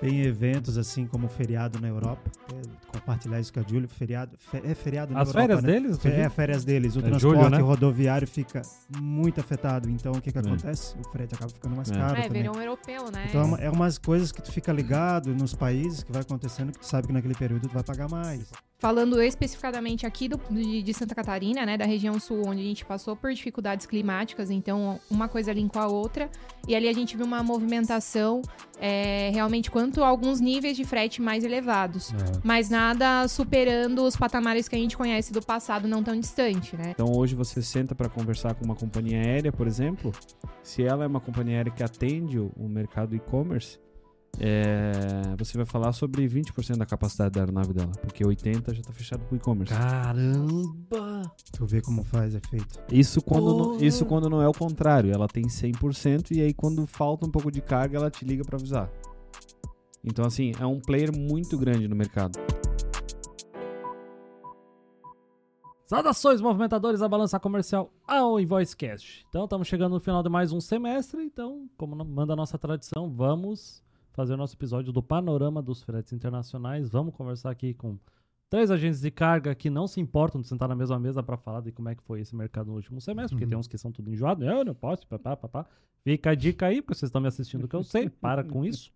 Tem eventos assim como o feriado na Europa. É, compartilhar isso com a Júlia. Feriado, fe- é feriado na As Europa, férias né? deles? Fe- É, férias deles. O É transporte julho, né? rodoviário fica muito afetado. Então, o que que É. acontece? O frete acaba ficando mais É. caro É, também. verão europeu, né? Então, é uma- é umas coisas que tu fica ligado nos países que vai acontecendo que tu sabe que naquele período tu vai pagar mais. Falando especificadamente aqui do- de, de Santa Catarina, né, da região sul, onde a gente passou por dificuldades climáticas, então uma coisa linkou a outra, e ali a gente viu uma movimentação é, realmente quanto a alguns níveis de frete mais elevados, É. mas nada superando os patamares que a gente conhece do passado não tão distante, né? Então hoje você senta para conversar com uma companhia aérea, por exemplo, se ela é uma companhia aérea que atende o, mercado e-commerce, é, você vai falar sobre 20% da capacidade da aeronave dela, porque 80% já está fechado para o e-commerce. Caramba! Tu vê como faz efeito. Isso quando, não, isso quando não é o contrário, ela tem 100% e aí quando falta um pouco de carga ela te liga para avisar. Então assim, é um player muito grande no mercado. Saudações, movimentadores da balança comercial ao Invoicecast. Então, estamos chegando no final de mais um semestre. Então, como manda a nossa tradição, vamos fazer o nosso episódio do Panorama dos Fretes Internacionais. Vamos conversar aqui com três agentes de carga que não se importam de sentar na mesma mesa para falar de como é que foi esse mercado no último semestre, porque Uhum. tem uns que são tudo enjoados. Eu não posso, papá, papá. Fica a dica aí, porque vocês estão me assistindo que eu sei. Para com isso.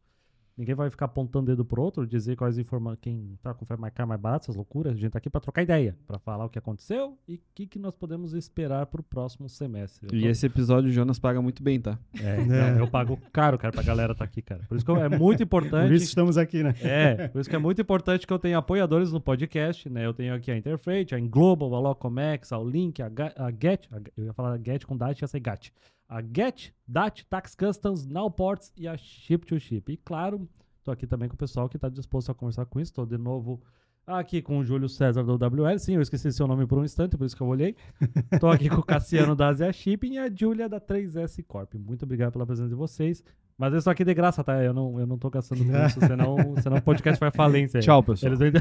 Ninguém vai ficar apontando dedo pro outro, dizer quais informações, quem tá com fé mais caro, mais barato, essas loucuras. A gente tá aqui pra trocar ideia, pra falar o que aconteceu e o que, que nós podemos esperar pro próximo semestre. Eu E tô- esse episódio o Jonas paga muito bem, tá? É, então, É. eu pago caro, cara, pra galera tá aqui, cara. Por isso que é muito importante. Por isso estamos aqui, né? É, por isso que é muito importante que eu tenha apoiadores no podcast, né? Eu tenho aqui a Interfreight, a Englobal, a Locomex, a Link, a, Ga- a Get, a- eu ia falar Get com DAT, ia ser GAT. A Get, DAT, Tax Customs, Nowports e a Ship to Ship. E claro, tô aqui também com o pessoal que tá disposto a conversar com isso. Tô de novo aqui com o Júlio César do WL. Sim, eu esqueci seu nome por um instante, por isso que eu olhei. Tô aqui com o Cassiano da Asia Shipping e a Júlia da 3S Corp. Muito obrigado pela presença de vocês. Mas eu estou aqui de graça, tá? Eu não, eu não tô gastando com isso, senão, senão o podcast vai falência. Tchau, pessoal. Eles.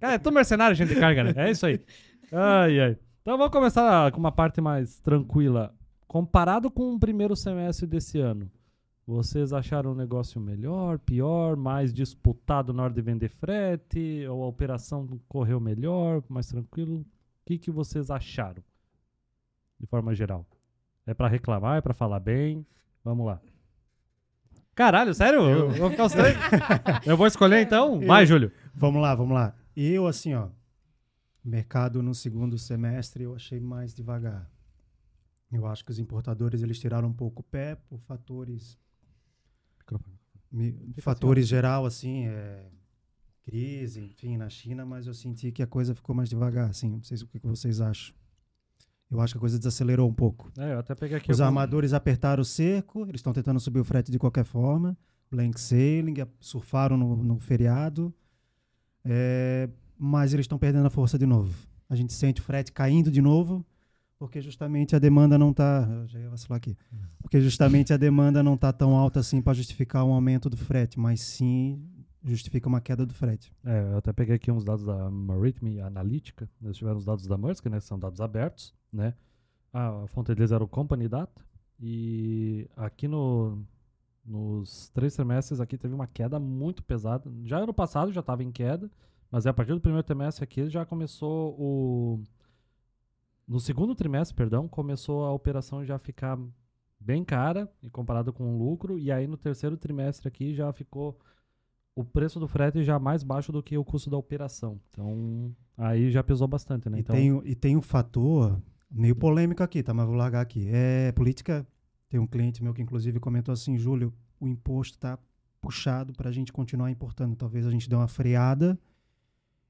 Cara, é tudo mercenário, gente de carga, né? É isso aí. Ai, ai. Então vamos começar com uma parte mais tranquila. Comparado com o primeiro semestre desse ano, vocês acharam o negócio melhor, pior, mais disputado na hora de vender frete? Ou a operação correu melhor, mais tranquilo? O que, que vocês acharam? De forma geral. É pra reclamar, é pra falar bem? Vamos lá. Caralho, sério? Eu vou ficar os três. Eu vou escolher então? Eu- Vai, Júlio. Vamos lá, vamos lá. Eu, assim, ó, mercado no segundo semestre eu achei mais devagar. Eu acho que os importadores eles tiraram um pouco o pé por fatores me- fatores geral assim, é, crise, enfim, na China, mas eu senti que a coisa ficou mais devagar, assim. Não sei se- o que que vocês acham. Eu acho que a coisa desacelerou um pouco. É. Os algum- armadores apertaram o cerco, eles estão tentando subir o frete de qualquer forma. Blank sailing, a- surfaram no, no feriado. É, mas eles estão perdendo a força de novo. A gente sente o frete caindo de novo, porque justamente a demanda não está. Já ia vacilar aqui. Porque justamente a demanda não está tão alta assim para justificar um aumento do frete, mas sim justifica uma queda do frete. É, eu até peguei aqui uns dados da Maritime Analytica. Eles tiveram os dados da Maersk, né? que São dados abertos, né? A fonte deles era o Company Data. E aqui no, nos três trimestres aqui teve uma queda muito pesada. Já ano passado já estava em queda, mas é a partir do primeiro trimestre aqui já começou o... No segundo trimestre, perdão, começou a operação já ficar bem cara e comparado com o lucro. E aí no terceiro trimestre aqui já ficou o preço do frete já mais baixo do que o custo da operação. Então, aí já pesou bastante, né? E, Então, tem, e tem um fator meio polêmico aqui, tá? Mas vou largar aqui. É política. Tem um cliente meu que inclusive comentou assim, Júlio, o imposto tá puxado para a gente continuar importando. Talvez a gente dê uma freada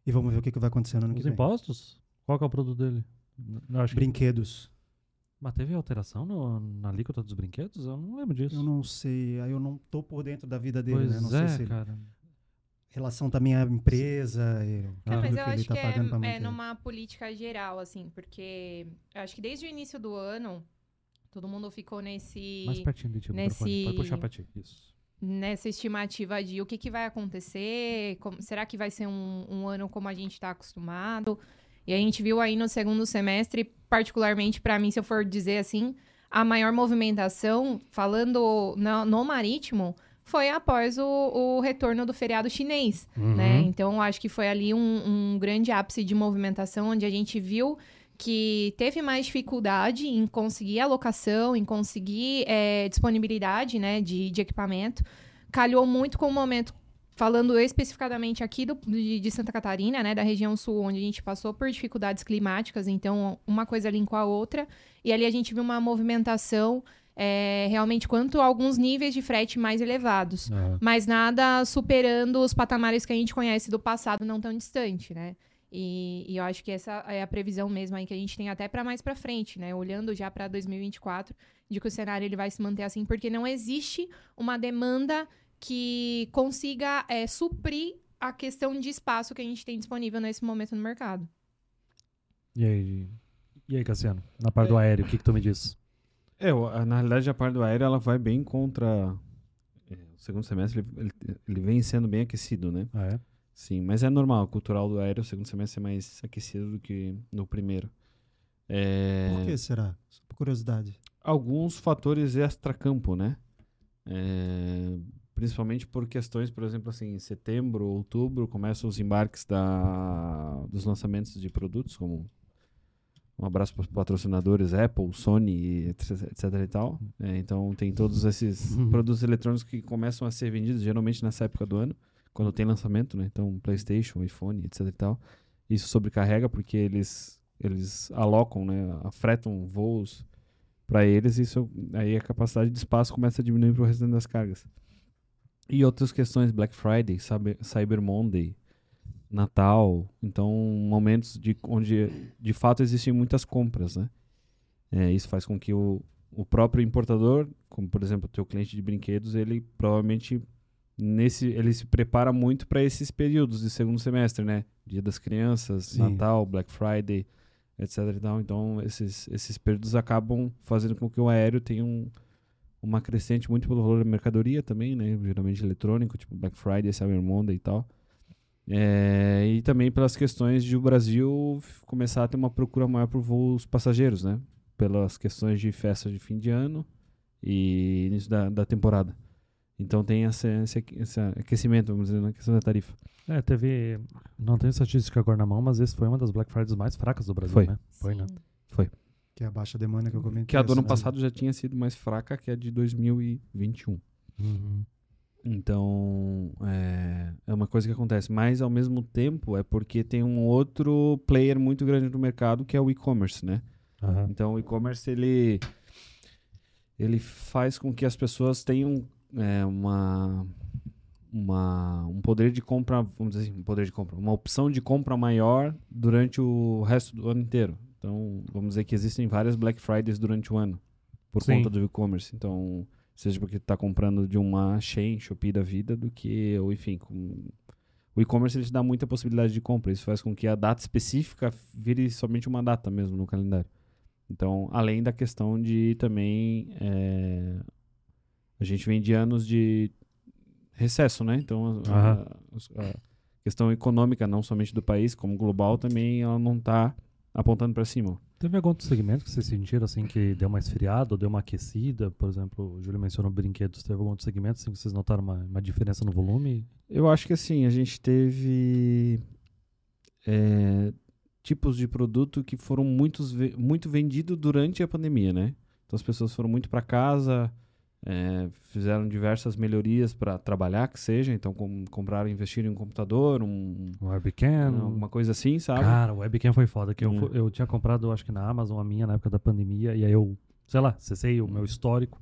e vamos ver o que, que vai acontecer no ano que os vem. impostos? Qual que é o produto dele? N- acho que... Brinquedos. Mas teve alteração no, na alíquota dos brinquedos? Eu não lembro disso. Eu não sei, aí eu não tô por dentro da vida dele, pois né? Não é, sei se cara. relação também à empresa e É, tudo mas que eu ele acho tá que pagando pra é, é manter. numa política geral, assim, porque eu acho que desde o início do ano, todo mundo ficou nesse Mais pertinho de ti o nesse- microfone. Pode puxar pra ti. Isso. Nessa estimativa de o que, que vai acontecer, como- será que vai ser um, um ano como a gente está acostumado? E a gente viu aí no segundo semestre, particularmente para mim, se eu for dizer assim, a maior movimentação, falando no, no marítimo, foi após o, o retorno do feriado chinês, Uhum. né? Então, acho que foi ali um, um grande ápice de movimentação, onde a gente viu que teve mais dificuldade em conseguir alocação, em conseguir é, disponibilidade né, de, de equipamento. Calhou muito com o momento, falando especificadamente aqui do, de, de Santa Catarina, né, da região sul, onde a gente passou por dificuldades climáticas, então uma coisa linkou a outra. E ali a gente viu uma movimentação é, realmente quanto a alguns níveis de frete mais elevados mas nada superando os patamares que a gente conhece do passado não tão distante, né? E, e eu acho que essa é a previsão mesmo aí que a gente tem até para mais para frente, né? Olhando já para 2024, de que o cenário ele vai se manter assim, porque não existe uma demanda que consiga é, suprir a questão de espaço que a gente tem disponível nesse momento no mercado. E aí, e aí, Cassiano? Na parte do aéreo, o que, que tu me diz? É, na realidade a parte do aéreo ela vai bem contra. é, o segundo semestre ele, ele, ele vem sendo bem aquecido, né? Ah, é? Sim, mas é normal, cultural do aéreo, o segundo semestre é mais aquecido do que no primeiro. É, Por que será? Só por curiosidade. alguns fatores extra-campo, né? É, principalmente por questões, por exemplo, assim, em setembro, outubro, começam os embarques da, dos lançamentos de produtos, como um abraço para os patrocinadores Apple, Sony, etc, etc e tal. É, então tem todos esses Uhum. produtos eletrônicos que começam a ser vendidos geralmente nessa época do ano, quando tem lançamento, né? Então PlayStation, iPhone, etc e tal. Isso sobrecarrega porque eles eles alocam, né? Afretam voos para eles, isso aí a capacidade de espaço começa a diminuir para o restante das cargas. E outras questões, Black Friday, Cyber, Monday, Natal, então momentos de onde de fato existem muitas compras, né? É, isso faz com que o, o próprio importador, como por exemplo o teu cliente de brinquedos, ele provavelmente nesse ele se prepara muito para esses períodos de segundo semestre, né? Dia das Crianças, Sim. Natal, Black Friday, etc. Então, esses, esses períodos acabam fazendo com que o aéreo tenha um, uma crescente muito pelo valor da mercadoria também, né? Geralmente eletrônico, tipo Black Friday, Cyber Monday e tal. É, e também pelas questões de o Brasil começar a ter uma procura maior por voos passageiros, né? Pelas questões de festa de fim de ano e início da, da temporada. Então tem esse, esse, esse aquecimento, vamos dizer, na questão da tarifa. É, teve. Não tenho estatística agora na mão, mas esse foi uma das Black Fridays mais fracas do Brasil, Foi. né? Foi, né? Sim. Que é a baixa demanda que eu comentei. Que a do ano assim, passado já tinha sido mais fraca que a de 2021. Uhum. Então, é, é uma coisa que acontece. Mas, ao mesmo tempo, é porque tem um outro player muito grande no mercado, que é o e-commerce, né? Aham. Então, o e-commerce, ele, ele faz com que as pessoas tenham é, uma, uma, um poder de compra, vamos dizer assim, um poder de compra, uma opção de compra maior durante o resto do ano inteiro. Então, vamos dizer que existem várias Black Fridays durante o ano, por Sim. conta do e-commerce. Então, seja porque está comprando de uma Shein, Shopee da vida, do que, ou enfim, com... o e-commerce ele te dá muita possibilidade de compra. Isso faz com que a data específica vire somente uma data mesmo no calendário. Então, além da questão de também é, a gente vem de anos de recesso, né? Então, a, a- a questão econômica, não somente do país, como global, também ela não está apontando para cima. Teve algum outro segmento que vocês sentiram assim que deu uma esfriada ou deu uma aquecida? Por exemplo, o Júlio mencionou brinquedos. Teve algum outro segmento assim que vocês notaram uma, uma diferença no volume? Eu acho que assim, a gente teve é, tipos de produto que foram muitos, muito vendidos durante a pandemia, né? Então as pessoas foram muito para casa, é, fizeram diversas melhorias para trabalhar, que seja. Então com, compraram, investiram em um computador, um, Um webcam? alguma coisa assim, sabe? Cara, o webcam foi foda. Que eu, Hum. fu- eu tinha comprado, acho que na Amazon, a minha na época da pandemia. E aí eu, sei lá, acessei o meu histórico.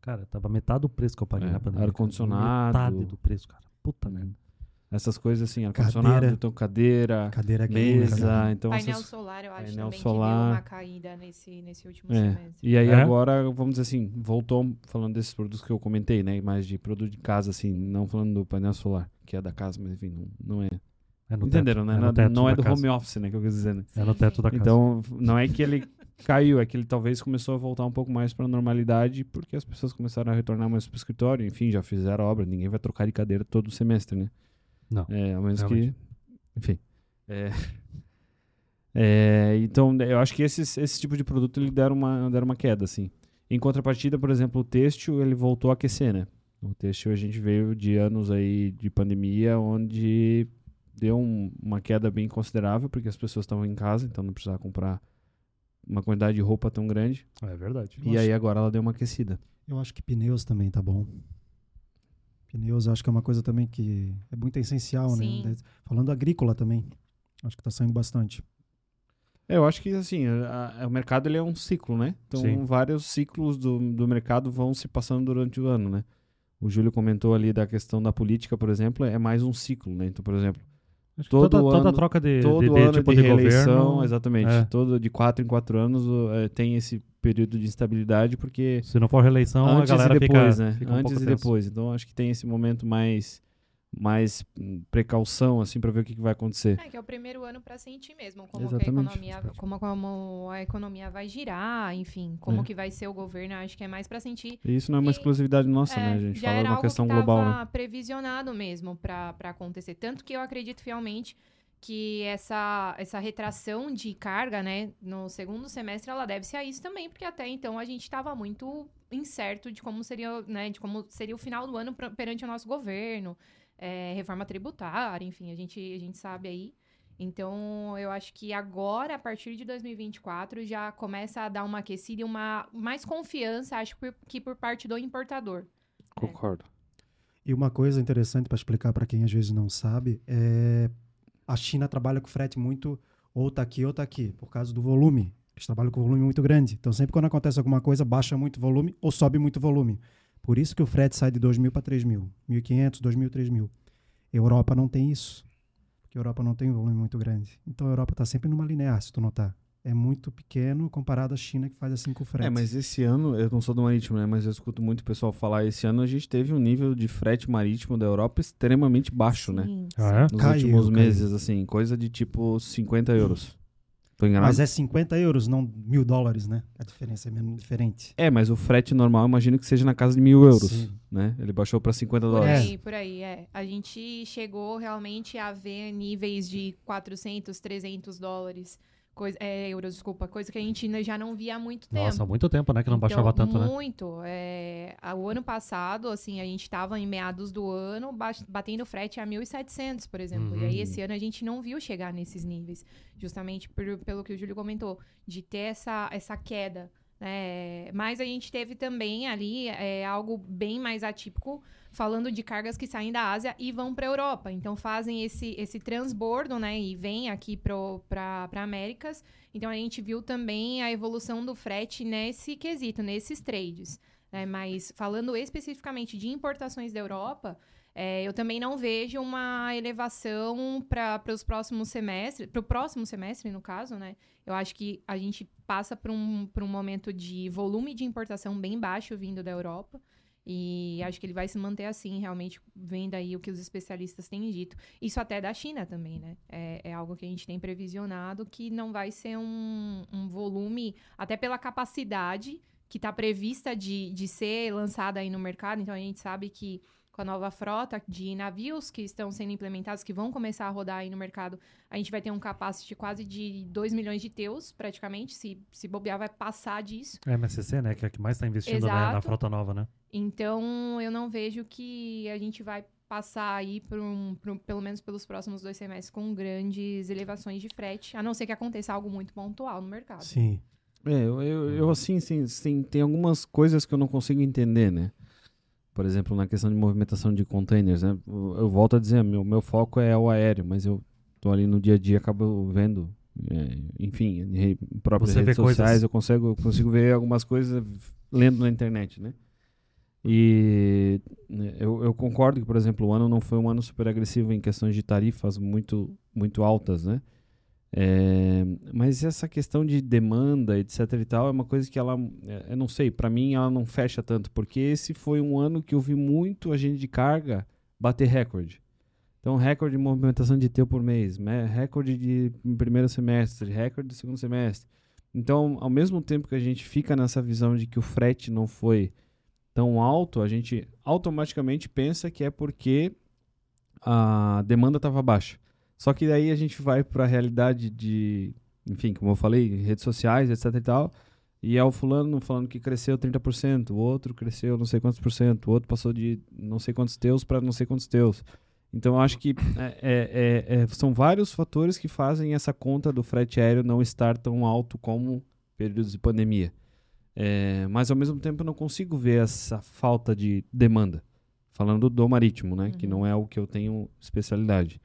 Cara, tava metade do preço que eu paguei É, na pandemia. ar-condicionado. Metade do preço, cara. Puta merda. Essas coisas assim, ar-condicionado, Cadeira. então cadeira, Cadeira mesa, cara. então Painel essas- solar, eu acho painel também que solar. deu uma caída nesse, nesse último É. semestre. E aí É? agora, vamos dizer assim, voltou falando desses produtos que eu comentei, né? Mais de produto de casa, assim, não falando do painel solar, que é da casa, mas enfim, não, não é. É no Entenderam, teto, né? É no não teto não é do casa. home office, né? Que eu quis dizer, né? É no teto da casa. Então, não é que ele caiu, é que ele talvez começou a voltar um pouco mais para normalidade, porque as pessoas começaram a retornar mais pro escritório, enfim, já fizeram obra, ninguém vai trocar de cadeira todo semestre, né? Não, É, a menos realmente. que. Enfim. É, é, então, eu acho que esses, esse tipo de produto ele deram uma, deram uma queda, assim. Em contrapartida, por exemplo, o têxtil ele voltou a aquecer, né? O têxtil a gente veio de anos aí de pandemia, onde deu um- uma queda bem considerável, porque as pessoas estavam em casa, então não precisava comprar uma quantidade de roupa tão grande. É verdade. E aí agora ela deu uma aquecida. Eu acho que pneus também tá bom. Pneus eu acho que é uma coisa também que é muito essencial, Sim. né? Falando agrícola também. Acho que tá saindo bastante. É, eu acho que assim, a- a- o mercado ele é um ciclo, né? Então Sim. vários ciclos do, do mercado vão se passando durante o ano, né? O Júlio comentou ali da questão da política, por exemplo, é mais um ciclo, né? Então, por exemplo, Acho todo toda, toda ano- troca de, de- todo de ano tipo de, de, reeleição, governo, exatamente, é. todo de quatro em quatro anos é, tem esse período de instabilidade, porque se não for reeleição, antes a galera e depois, fica, né? fica um antes e tenso. depois. Então, acho que tem esse momento mais mais hum, precaução assim para ver o que, que vai acontecer. É, que é o primeiro ano para sentir mesmo como, que a economia, como, como a economia vai girar, enfim, como É. que vai ser o governo, acho que é mais para sentir. E isso não é uma E- exclusividade nossa, É, né, gente? já Fala de era uma questão que global, né? previsionado mesmo para acontecer. Tanto que eu acredito fielmente que essa, essa retração de carga, né, no segundo semestre, ela deve-se a isso também, porque até então a gente estava muito incerto de como seria, né, de como seria o final do ano pra- perante o nosso governo, é, reforma tributária, enfim, a gente, a gente sabe aí. Então, eu acho que agora, a partir de 2024, já começa a dar uma aquecida e uma mais confiança, acho que por, que por parte do importador. Concordo. E uma coisa interessante para explicar para quem às vezes não sabe é a China trabalha com frete muito ou tá aqui ou tá aqui, por causa do volume. Eles trabalham com volume muito grande. Então sempre quando acontece alguma coisa, baixa muito volume ou sobe muito volume. Por isso que o frete sai de 2.000 para 3.000, 1.500, 2.000, 3.000. Europa não tem isso. Porque a Europa não tem um volume muito grande. Então a Europa está sempre numa linear, se tu notar. É muito pequeno comparado à China que faz assim com o frete. É, mas esse ano, eu não sou do marítimo, né? Mas eu escuto muito o pessoal falar, esse ano a gente teve um nível de frete marítimo da Europa extremamente baixo, né? Sim, Ah, sim. é? Nos Caiu, últimos caiu. meses, assim, coisa de tipo 50 euros. Tô enganado? Mas é 50 euros, não mil dólares, né? A diferença é menos diferente. É, mas o frete normal, imagino que seja na casa de mil euros, Sim. né? Ele baixou pra 50 Por dólares. aí, por aí, é. A gente chegou realmente a ver níveis de 400, 300 dólares, coisa, é, euros, desculpa, coisa que a gente ainda já não via há muito tempo. Nossa, há muito tempo, né, que não Então, baixava tanto, né? Muito. É, o ano passado, assim, a gente estava em meados do ano ba- batendo frete a 1.700, por exemplo. E aí, Uhum. esse ano, a gente não viu chegar nesses níveis. Justamente por- pelo que o Júlio comentou, de ter essa, essa queda. Né? Mas a gente teve também ali é, algo bem mais atípico, falando de cargas que saem da Ásia e vão para a Europa. Então, fazem esse, esse transbordo, né? E vêm aqui para Américas. Então, a gente viu também a evolução do frete nesse quesito, nesses trades. né? Mas falando especificamente de importações da Europa, é, eu também não vejo uma elevação para os próximos semestres, para o próximo semestre, no caso, né? Eu acho que a gente passa por um, por um momento de volume de importação bem baixo vindo da Europa. E acho que ele vai se manter assim, realmente, vendo aí o que os especialistas têm dito. Isso até da China também, né? É, é algo que a gente tem previsionado que não vai ser um, um volume, até pela capacidade que está prevista de, de ser lançada aí no mercado. Então a gente sabe que com a nova frota de navios que estão sendo implementados, que vão começar a rodar aí no mercado, a gente vai ter um capacity quase de 2 milhões de teus, praticamente. Se, se bobear, vai passar disso. É MSC, né, que é a que mais tá investindo né, na frota nova, né? Então, eu não vejo que a gente vai passar aí por um, por pelo menos pelos próximos dois semestres com grandes elevações de frete, a não ser que aconteça algo muito pontual no mercado. Sim. É, eu, eu, eu, assim, sim, sim, tem algumas coisas que eu não consigo entender, né? Por exemplo, na questão de movimentação de containers, né? Eu, volto a dizer, meu, meu foco é o aéreo, mas eu tô ali no dia a dia, acabo vendo, é, enfim, em re- próprias Você redes sociais, coisas. eu consigo, eu consigo ver algumas coisas lendo na internet, né? E né, eu, eu concordo que, por exemplo, o ano não foi um ano super agressivo em questões de tarifas muito, muito altas, né? É, mas essa questão de demanda, etc e tal, é uma coisa que ela, é, eu não sei, pra mim ela não fecha tanto, porque esse foi um ano que eu vi muito agente de carga bater recorde. Então, recorde de movimentação de teu por mês, recorde de primeiro semestre, recorde de segundo semestre. Então, ao mesmo tempo que a gente fica nessa visão de que o frete não foi tão alto, a gente automaticamente pensa que é porque a demanda estava baixa. Só que daí a gente vai para a realidade de, enfim, como eu falei, redes sociais, etc e tal, E é o fulano falando que cresceu 30%, o outro cresceu não sei quantos por cento, o outro passou de não sei quantos teus para não sei quantos teus. Então eu acho que é, é, é, é, são vários fatores que fazem essa conta do frete aéreo não estar tão alto como períodos de pandemia. É, mas ao mesmo tempo eu não consigo ver essa falta de demanda. Falando do marítimo, né? Uhum. Que não é o que eu tenho especialidade.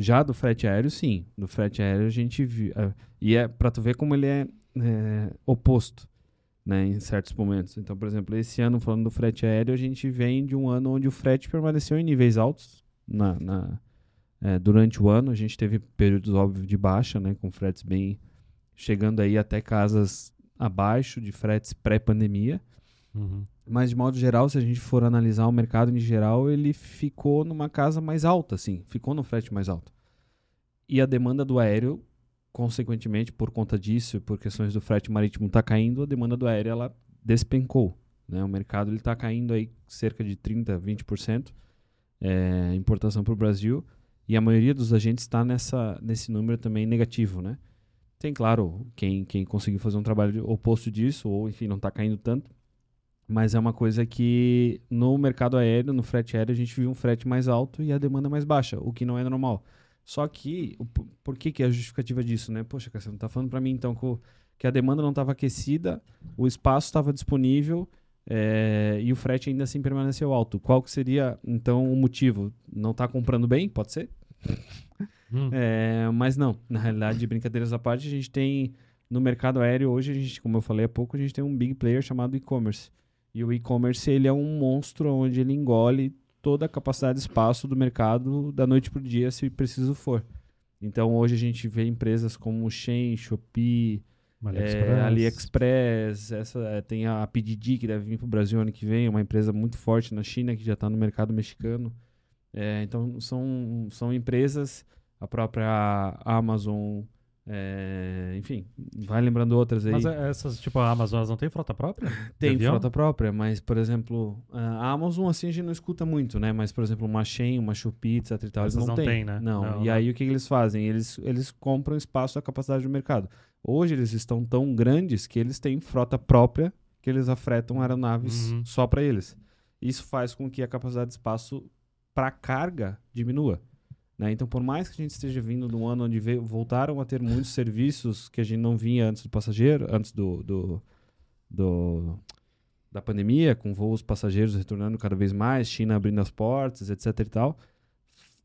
Já do frete aéreo, sim. Do frete aéreo a gente viu. Uh, e é para tu ver como ele é, é, oposto, né? Em certos momentos. Então, por exemplo, esse ano, falando do frete aéreo, a gente vem de um ano onde o frete permaneceu em níveis altos na, na é, durante o ano. A gente teve períodos, óbvio, de baixa, né? Com fretes bem. chegando aí até casas abaixo de fretes pré-pandemia. Uhum. Mas, de modo geral, se a gente for analisar o mercado em geral, ele ficou numa casa mais alta, assim, ficou no frete mais alto. E a demanda do aéreo, consequentemente, por conta disso, por questões do frete marítimo está caindo, a demanda do aéreo ela despencou. Né? O mercado está caindo aí cerca de 30%, 20% é, importação para o Brasil, e a maioria dos agentes está nesse número também negativo, né? Tem, claro, quem, quem conseguiu fazer um trabalho oposto disso, ou enfim, não está caindo tanto, mas é uma coisa que no mercado aéreo, no frete aéreo, a gente viu um frete mais alto e a demanda mais baixa, o que não é normal. Só que, por que, que é a justificativa disso, né? Poxa, você não está falando para mim então que a demanda não estava aquecida, o espaço estava disponível é, e o frete ainda assim permaneceu alto. Qual que seria então o motivo? Não está comprando bem? Pode ser? Hum. É, mas não, na realidade, brincadeiras à parte, a gente tem no mercado aéreo hoje, a gente, como eu falei há pouco, a gente tem um big player chamado e-commerce. E o e-commerce ele é um monstro onde ele engole toda a capacidade de espaço do mercado da noite para o dia, se preciso for. Então hoje a gente vê empresas como Shein, Shopee, AliExpress, é, AliExpress essa, é, tem a Pedidi que deve vir para o Brasil ano que vem, uma empresa muito forte na China que já está no mercado mexicano. É, então são, são empresas, a própria Amazon, é, enfim, vai lembrando outras aí. Mas é, essas, tipo, a Amazon, não tem frota própria? Tem frota própria, mas, por exemplo, a Amazon, assim, a gente não escuta muito, né? Mas, por exemplo, uma Shein, uma Shopee, etc e tal, eles não, não têm. Tem, né? Não. não. E não. aí, o que, que eles fazem? Eles, eles compram espaço da capacidade do mercado. Hoje, eles estão tão grandes que eles têm frota própria que eles afretam aeronaves uhum. só para eles. Isso faz com que a capacidade de espaço para carga diminua. Né? Então, por mais que a gente esteja vindo de um ano onde veio, voltaram a ter muitos serviços que a gente não vinha antes do passageiro, antes do, do, do, da pandemia, com voos passageiros retornando cada vez mais, China abrindo as portas, etc. e tal,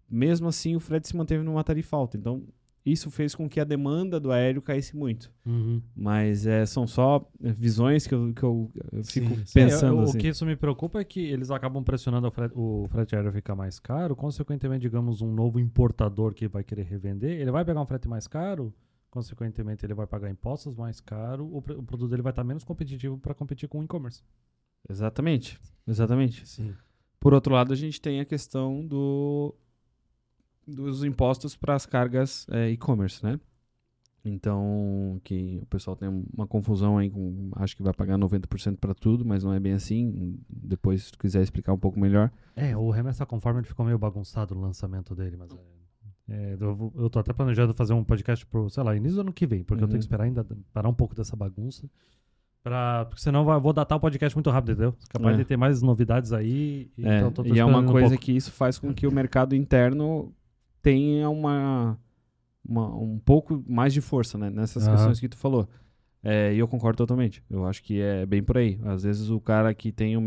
mesmo assim o frete se manteve numa tarifa alta. Então, isso fez com que a demanda do aéreo caísse muito. Uhum. Mas é, são só visões que eu, que eu, eu fico sim, pensando. Sim. assim. O que isso me preocupa é que eles acabam pressionando o frete, o frete aéreo a ficar mais caro. Consequentemente, digamos, um novo importador que vai querer revender, ele vai pegar um frete mais caro. Consequentemente, ele vai pagar impostos mais caro. O, o produto dele vai estar menos competitivo para competir com o e-commerce. Exatamente. Exatamente. Sim. Por outro lado, a gente tem a questão do dos impostos para as cargas é, e-commerce, né? Então, que o pessoal tem uma confusão aí com, acho que vai pagar 90% para tudo, mas não é bem assim. Depois, se tu quiser explicar um pouco melhor. É, o Remessa Conforme ficou meio bagunçado o lançamento dele, mas é, é, eu, eu tô até planejando fazer um podcast pro, sei lá, início do ano que vem, porque uhum. eu tenho que uhum. esperar ainda parar um pouco dessa bagunça. Pra, porque senão eu vou datar o podcast muito rápido, entendeu? Capaz é. de ter mais novidades aí. É, então e é uma coisa um que isso faz com que o mercado interno tenha uma, uma, um pouco mais de força né, nessas uhum. questões que tu falou. É, e eu concordo totalmente. Eu acho que é bem por aí. Às vezes o cara que tem o,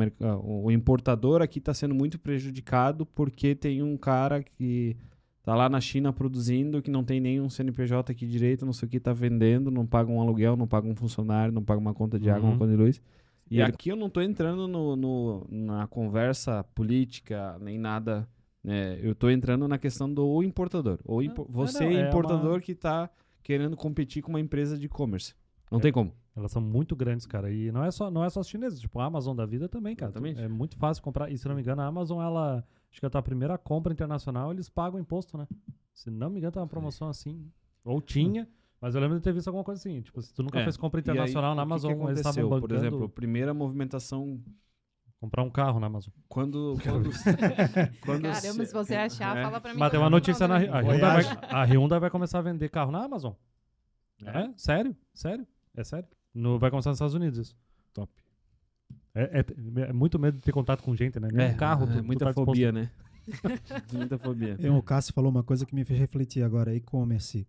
o importador aqui está sendo muito prejudicado porque tem um cara que tá lá na China produzindo que não tem nenhum CNPJ aqui direito, não sei o que, tá vendendo, não paga um aluguel, não paga um funcionário, não paga uma conta de água, uhum. uma conta de luz. E Ele... aqui eu não estou entrando no, no, na conversa política nem nada é, eu estou entrando na questão do importador. Ou impo você, não, é importador, uma... que está querendo competir com uma empresa de e-commerce. Não é, tem como. Elas são muito grandes, cara. E não é só, não é só as chinesas. Tipo, a Amazon da vida também, cara. Exatamente. É muito fácil comprar. E se não me engano, a Amazon, ela. Acho que a tua primeira compra internacional, eles pagam imposto, né? Se não me engano, tem uma promoção assim. Ou tinha. Mas eu lembro de ter visto alguma coisa assim. Tipo, se tu nunca é. fez compra internacional aí, na Amazon, que que eles estavam bancando... Por exemplo, primeira movimentação Comprar um carro na Amazon. Quando. quando, quando Caramba, se você achar, é. fala pra mim. Mas tem uma notícia na. A Hyundai, vai, a Hyundai vai começar a vender carro na Amazon. É? é? Sério? Sério? É sério? No, vai começar nos Estados Unidos isso. Top. É, é- é muito medo de ter contato com gente, né? Nem um carro, tu- é tu muita tá fobia, né? muita fobia. Eu, o Cássio falou uma coisa que me fez refletir agora, e-commerce.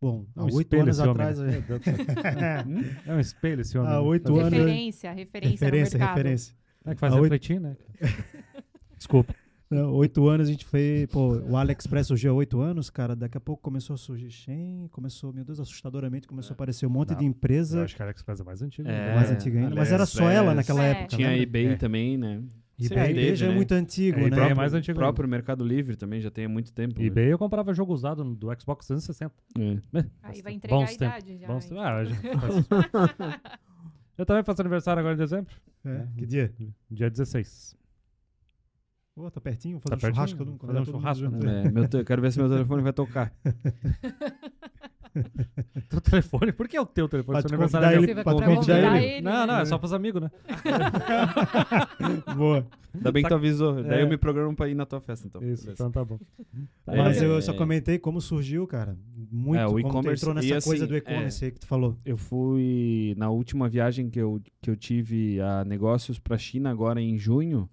Bom, há É um oito anos homem, atrás... né? É um espelho esse homem. Há né? oito anos- Referência, referência, referência, referência. É que faz Há oito- refletir, né? Desculpa. Não, Oito anos a gente fez. Pô, o AliExpress surgiu há oito anos, cara. Daqui a pouco começou a surgir Shein, começou, meu Deus, assustadoramente começou a aparecer um monte Não, de Eu empresa acho que a AliExpress é mais antiga. É, né? mais antiga ainda. Mas era só ela naquela É. época. Tinha lembra? eBay É. também, né? eBay, Sempre eBay já é né? muito antigo, É, né? eBay é mais antigo O próprio Mercado Livre também já tem há muito tempo. né? eBay eu comprava jogo usado do Xbox 360. É. Aí vai entregar Bons a idade já. Bons. Ah, eu, já- eu também faço aniversário agora em dezembro. É, Que dia? Dia 16. Pô, tá pertinho, Tá fazer um churrasco. pertinho, mundo- fazer um churrasco, né? É, meu te- eu quero ver se meu telefone vai tocar. Teu telefone? Por que é o teu telefone? Te aniversário convidar é ele, pra convidar ele. Não, não, é só pros amigos, né? Boa. Ainda bem que tu avisou. Daí É. eu me programo pra ir na tua festa, então. Isso, Beleza. então tá bom. Tá, Mas É, eu só é. comentei como surgiu, cara. Muito, É, o como entrou nessa assim, coisa do é. e-commerce aí que tu falou. Eu fui na última viagem que eu, que eu tive a negócios para China agora em junho.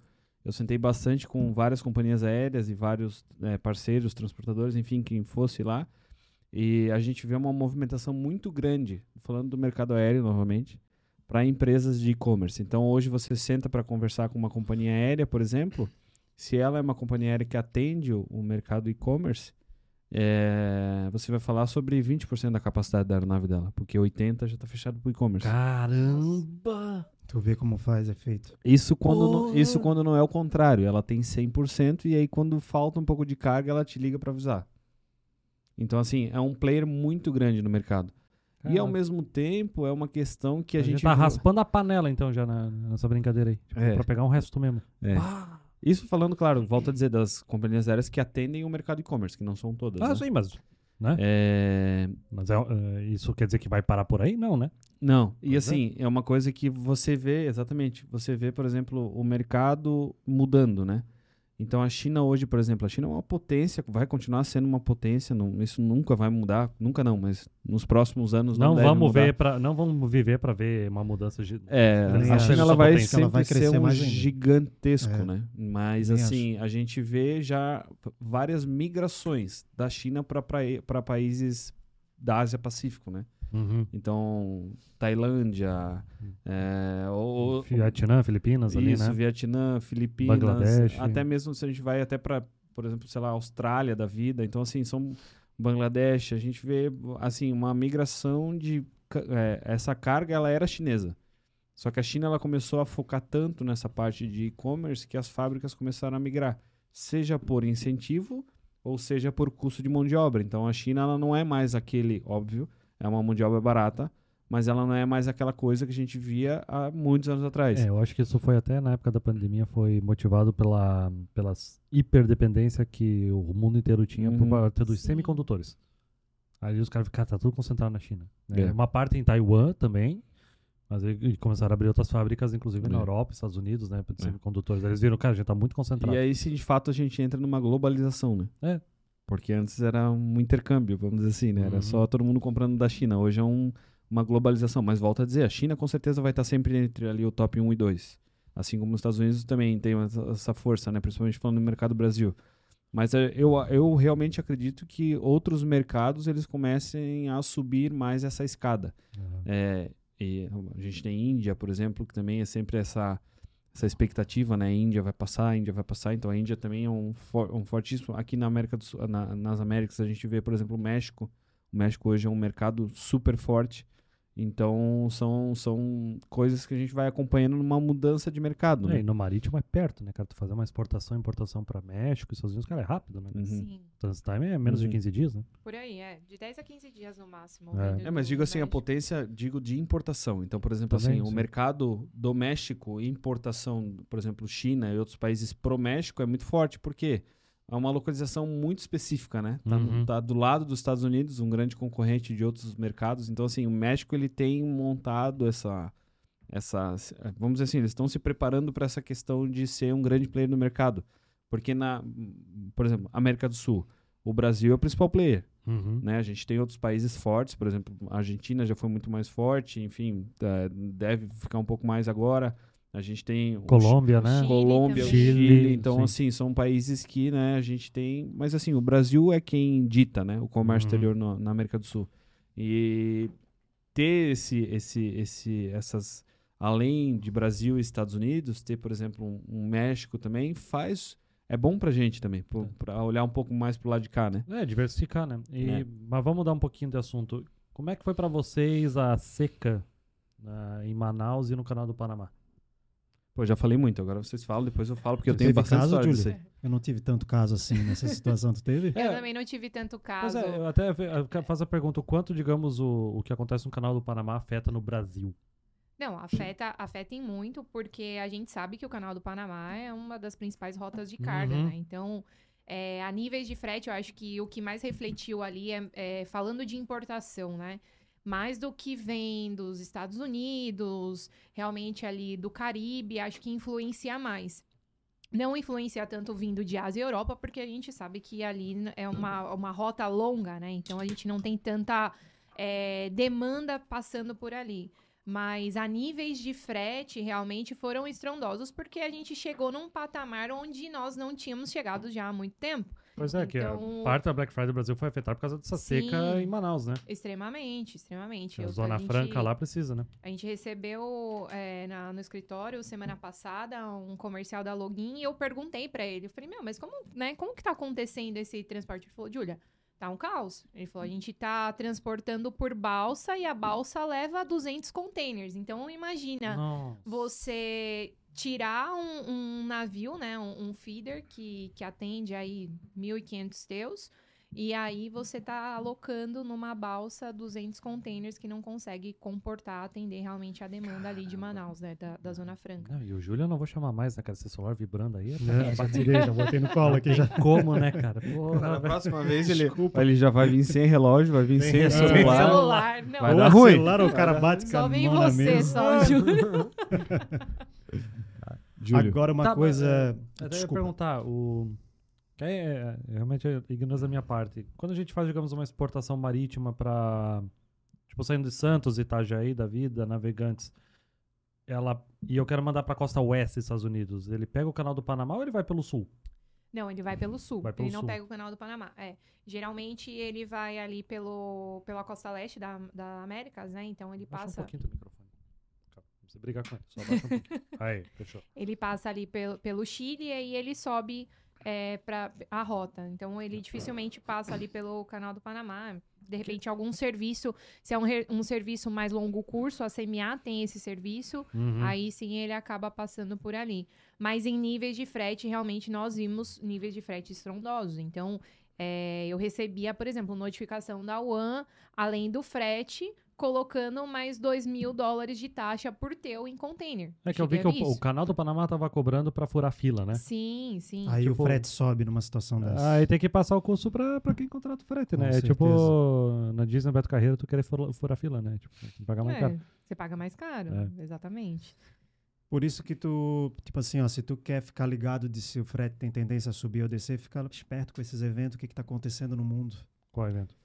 Eu sentei bastante com várias companhias aéreas e vários eh, parceiros, transportadores, enfim, quem fosse lá. E a gente vê uma movimentação muito grande, falando do mercado aéreo novamente, para empresas de e-commerce. Então hoje você senta para conversar com uma companhia aérea, por exemplo, se ela é uma companhia aérea que atende o, o mercado e-commerce, eh, você vai falar sobre 20% da capacidade da aeronave dela, porque 80% já está fechado para o e-commerce. Caramba! Tu vê como faz efeito. Isso quando, não, isso quando não é o contrário. Ela tem 100% e aí quando falta um pouco de carga, ela te liga para avisar. Então, assim, é um player muito grande no mercado. E ao Caramba. mesmo tempo, é uma questão que a, A gente tá viu- raspando a panela então já na- nessa brincadeira aí. Tipo, É. Pra pegar um resto mesmo. É. Isso falando, claro, volto a dizer, das companhias aéreas que atendem o mercado e-commerce, que não são todas. Ah, né? sim, mas. Né? É, Mas é, é, isso quer dizer que vai parar por aí? Não, né? Não, e Pois é. assim, é. uma coisa que você vê, exatamente, você vê, por exemplo, o mercado mudando, né? Então a China hoje, por exemplo, a China é uma potência, vai continuar sendo uma potência, não- isso nunca vai mudar, nunca não, mas nos próximos anos não, Não, deve vamos mudar. ver para não vamos viver pra ver uma mudança de É, a acho China ela vai potência, sempre ela vai ser crescer um gigantesco, É. né? Mas Também assim, a gente vê já várias migrações da China para países da Ásia Pacífico, né? Uhum. Então, Tailândia, é, ou, Vietnã, Filipinas ali, isso, né? Vietnã, Filipinas, Bangladesh. até mesmo se a gente vai até para, por exemplo, sei lá, Austrália da vida. Então, assim, são Bangladesh, a gente vê assim uma migração de é, essa carga ela era chinesa. Só que a China ela começou a focar tanto nessa parte de e-commerce que as fábricas começaram a migrar, seja por incentivo ou seja por custo de mão de obra. Então a China ela não é mais aquele, óbvio, é uma mão de obra barata, mas ela não é mais aquela coisa que a gente via há muitos anos atrás. É, eu acho que isso foi até na época da pandemia, foi motivado pela pelas hiperdependência que o mundo inteiro tinha por Uhum. parte dos Sim. semicondutores. Aí os caras ficaram, tá tudo concentrado na China. né? É. Uma parte em Taiwan também, mas aí e começaram a abrir outras fábricas, inclusive na É. Europa, Estados Unidos, né, de É. semicondutores. Aí eles viram, cara, a gente tá muito concentrado. E aí, sim, de fato, a gente entra numa globalização, né? É. Porque antes era um intercâmbio, vamos dizer assim, né? Era Uhum. só todo mundo comprando da China. Hoje é um- uma globalização. Mas volta a dizer, a China com certeza vai estar sempre entre ali o top 1 e 2. Assim como os Estados Unidos também tem essa, força, né? Principalmente falando no mercado Brasil. Mas é, eu, eu realmente acredito que outros mercados eles comecem a subir mais essa escada. Uhum. É, e a gente tem Índia, por exemplo, que também é sempre essa, essa expectativa, né? Índia vai passar, Índia vai passar. Então a Índia também é um, for, um fortíssimo. Aqui na América do Sul, na- nas Américas a gente vê, por exemplo, o México. O México hoje é um mercado super forte. Então são, são coisas que a gente vai acompanhando numa mudança de mercado. É, Né? e no marítimo é perto, né, cara? Tu fazer uma exportação e importação pra México, Estados Unidos, cara, é rápido, né? Uhum. Sim, Trans time é menos Uhum. de 15 dias, né? por aí, é. De 10 a 15 dias no máximo. É. É, mas digo assim, a México. potência, digo de importação. Então, por exemplo, Também, assim, o sim. mercado doméstico, importação, por exemplo, China e outros países pro México é muito forte, porque é uma localização muito específica, né? Tá, Uhum. tá do lado dos Estados Unidos, um grande concorrente de outros mercados. Então, assim, o México ele tem montado essa essa, vamos dizer assim, eles estão se preparando para essa questão de ser um grande player no mercado, porque na, por exemplo, América do Sul, o Brasil é o principal player. Uhum. Né? A gente tem outros países fortes, por exemplo, a Argentina já foi muito mais forte, enfim, tá- deve ficar um pouco mais agora. A gente tem o Colômbia, né? Chile Colômbia. Chile, Chile, então sim. assim, são países que, né, a gente tem, mas assim, o Brasil é quem dita, né, o comércio Uhum. exterior no- na América do Sul. E ter esse esse esse essas além de Brasil e Estados Unidos, ter, por exemplo, um, um México também faz é bom pra gente também, pro- pra olhar um pouco mais pro lado de cá, né? É, diversificar, né? E- É. Mas vamos mudar um pouquinho de assunto. Como é que foi pra vocês a seca na- em Manaus e no canal do Panamá? Pô, já falei muito, agora vocês falam, depois eu falo porque eu tenho teve bastante caso, história disso Júlio? aí. Eu não tive tanto caso assim nessa situação. Tu teve? Eu É. também não tive tanto Pois caso. é, eu até fazer a pergunta: o quanto, digamos, o, o que acontece no canal do Panamá afeta no Brasil? Não, afeta, afeta em muito, porque a gente sabe que o canal do Panamá é uma das principais rotas de carga, Uhum. né? Então, é, a níveis de frete, eu acho que o que mais refletiu ali é, é falando de importação, né? Mais do que vem dos Estados Unidos, realmente ali do Caribe, acho que influencia mais. Não influencia tanto vindo de Ásia e Europa, porque a gente sabe que ali é uma, uma rota longa, né? Então a gente não tem tanta é, demanda passando por ali. Mas a níveis de frete realmente foram estrondosos, porque a gente chegou num patamar onde nós não tínhamos chegado já há muito tempo. Pois é, que Então- a parte da Black Friday do Brasil foi afetada por causa dessa Sim. seca em Manaus, né? Extremamente, extremamente. A Eu- Zona gente- Franca lá precisa, né? A gente recebeu é, na- no escritório semana passada um comercial da Login e eu perguntei pra ele. Eu falei, meu, mas como, né, como que tá acontecendo esse transporte? Ele falou, Júlia, tá um caos. Ele falou, a gente tá transportando por balsa e a balsa leva 200 containers. Então, imagina Nossa. você tirar um, um navio, né, um, um feeder que, que atende aí 1.500 teus, e aí você tá alocando numa balsa 200 containers que não consegue comportar, atender realmente a demanda ali de Manaus, né, da, da Zona Franca. Não, e o Júlio eu não vou chamar mais, né, cara? Esse celular vibrando aí. É, já tirei, já botei no colo aqui já. Como, né, cara? Porra, Na próxima vez ele, ele já vai vir sem relógio, vai vir sem Sem celular. celular. Celular, não. Vai Ou dar o ruim. celular, ou o cara bate com Só a vem mão na você, mesa. só, Júlio. Júlio. Agora uma Tá, mas, coisa... é, Até ia Desculpa. perguntar, o. que É, é, realmente é ignorância da minha parte. Quando a gente faz, digamos, uma exportação marítima para Tipo, saindo de Santos, Itajaí, da vida, navegantes. Ela. E eu quero mandar pra costa oeste dos Estados Unidos. Ele pega o canal do Panamá ou ele vai pelo sul? Não, ele vai pelo sul. Vai pelo ele não sul. pega o canal do Panamá. É. Geralmente ele vai ali pelo, pela costa leste da, da Américas, né? Então ele Baixa um passa. pouquinho do microfone. Não precisa brigar com ele. Só baixa um pouquinho. Aí, fechou. ele passa ali pelo, pelo Chile e aí ele sobe é, para a rota. Então ele dificilmente passa ali pelo canal do Panamá. De repente, algum serviço, se é um, um serviço mais longo curso, a CMA tem esse serviço, Uhum. aí sim ele acaba passando por ali. Mas em níveis de frete, realmente nós vimos níveis de frete estrondosos. Então, é, eu recebia, por exemplo, notificação da UAN, além do frete, colocando mais 2 mil dólares de taxa por teu em container. É que eu vi que o, o canal do Panamá tava cobrando pra furar fila, né? Sim, sim. Aí Tipo- o frete sobe numa situação dessa. Aí tem que passar o custo pra, pra quem contrata o frete, Com né? É certeza. tipo na Disney Beto Carreiro tu querer fura- furar fila, né? Tipo, tem que pagar mais É, caro. você paga mais caro, É. exatamente. Por isso que tu, tipo assim, ó, se tu quer ficar ligado de se o frete tem tendência a subir ou descer, fica esperto com esses eventos, o que que tá acontecendo no mundo. Qual evento?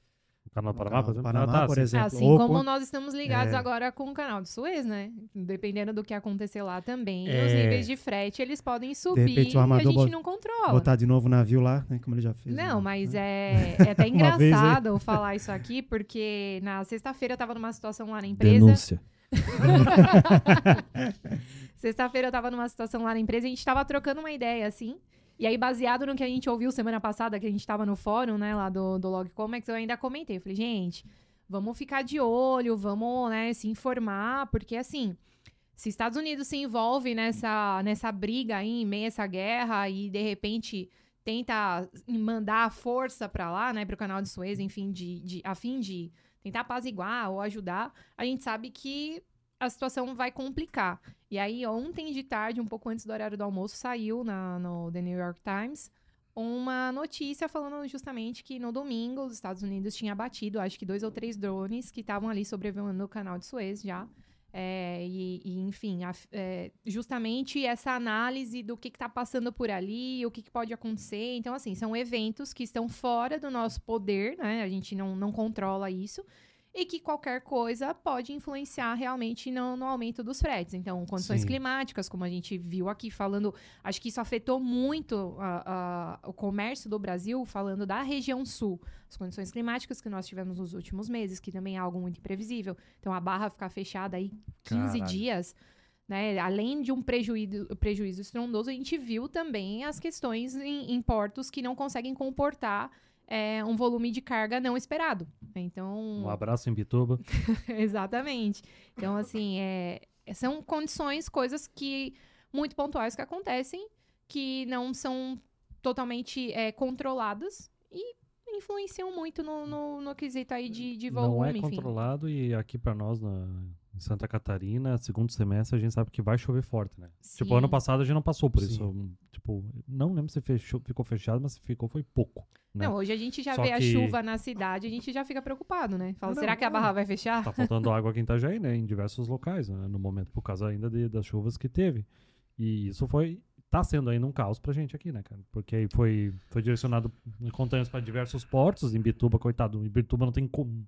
O canal do canal por do exemplo? Panamá, Ah, tá, por exemplo. Assim Ou como nós estamos ligados É. agora com o canal de Suez, né? Dependendo do que acontecer lá também, É. os níveis de frete, eles podem subir repente o e a armador gente bot- não controla. Botar de novo o navio lá, né, como ele já fez. Não, né? mas Né? é, é até aí. engraçado eu falar isso aqui, porque na sexta-feira eu tava numa situação lá na empresa. Denúncia. Sexta-feira eu tava numa situação lá na empresa e a gente tava trocando uma ideia, assim. E aí, baseado no que a gente ouviu semana passada, que a gente tava no fórum, né, lá do, do Logcomex, eu ainda comentei. Eu falei, gente, vamos ficar de olho, vamos, né, se informar, porque assim, se Estados Unidos se envolve nessa, nessa briga aí, em meio a essa guerra, e de repente tenta mandar a força pra lá, né, pro canal de Suez, enfim, de, de, a fim de tentar apaziguar ou ajudar, a gente sabe que a situação vai complicar. E aí, ontem de tarde, um pouco antes do horário do almoço, saiu na, no The New York Times uma notícia falando justamente que no domingo os Estados Unidos tinham abatido, acho que dois ou três drones que estavam ali sobrevoando o canal de Suez já. É, e, e, enfim, a- é, justamente essa análise do que está passando por ali, o que, que pode acontecer. Então, assim, são eventos que estão fora do nosso poder, né? A gente não, não controla isso. E que qualquer coisa pode influenciar realmente no, no aumento dos fretes. Então, condições Sim. climáticas, como a gente viu aqui falando, acho que isso afetou muito a- a- o comércio do Brasil, falando da região sul. As condições climáticas que nós tivemos nos últimos meses, que também é algo muito imprevisível. Então, a barra ficar fechada aí 15 Caralho. dias, né? Além de um prejuízo, prejuízo estrondoso, a gente viu também as questões em, em portos que não conseguem comportar é, um volume de carga não esperado. Então, Um abraço em Bituba. Exatamente. Então, assim, é, são condições, coisas que muito pontuais que acontecem, que não são totalmente é, controladas e influenciam muito no, no, no quesito aí de, de volume, não é enfim. controlado e aqui pra nós na, em Santa Catarina, segundo semestre, a gente sabe que vai chover forte, né? Tipo, Sim. ano passado a gente não passou por Sim. isso. Tipo, não lembro se fechou, ficou fechado, mas se ficou foi pouco. né? Não, hoje a gente já Só vê a que- chuva na cidade, a gente já fica preocupado, né? Fala, Não, será que a não. barra vai fechar? Tá faltando água aqui em Itajaí, né? Em diversos locais, né, no momento, por causa ainda de- das chuvas que teve. E isso foi. Tá sendo ainda um caos pra gente aqui, né, cara? Porque aí foi, foi direcionado em contêineres para diversos portos. Em Bituba, coitado, em Bituba não tem, como-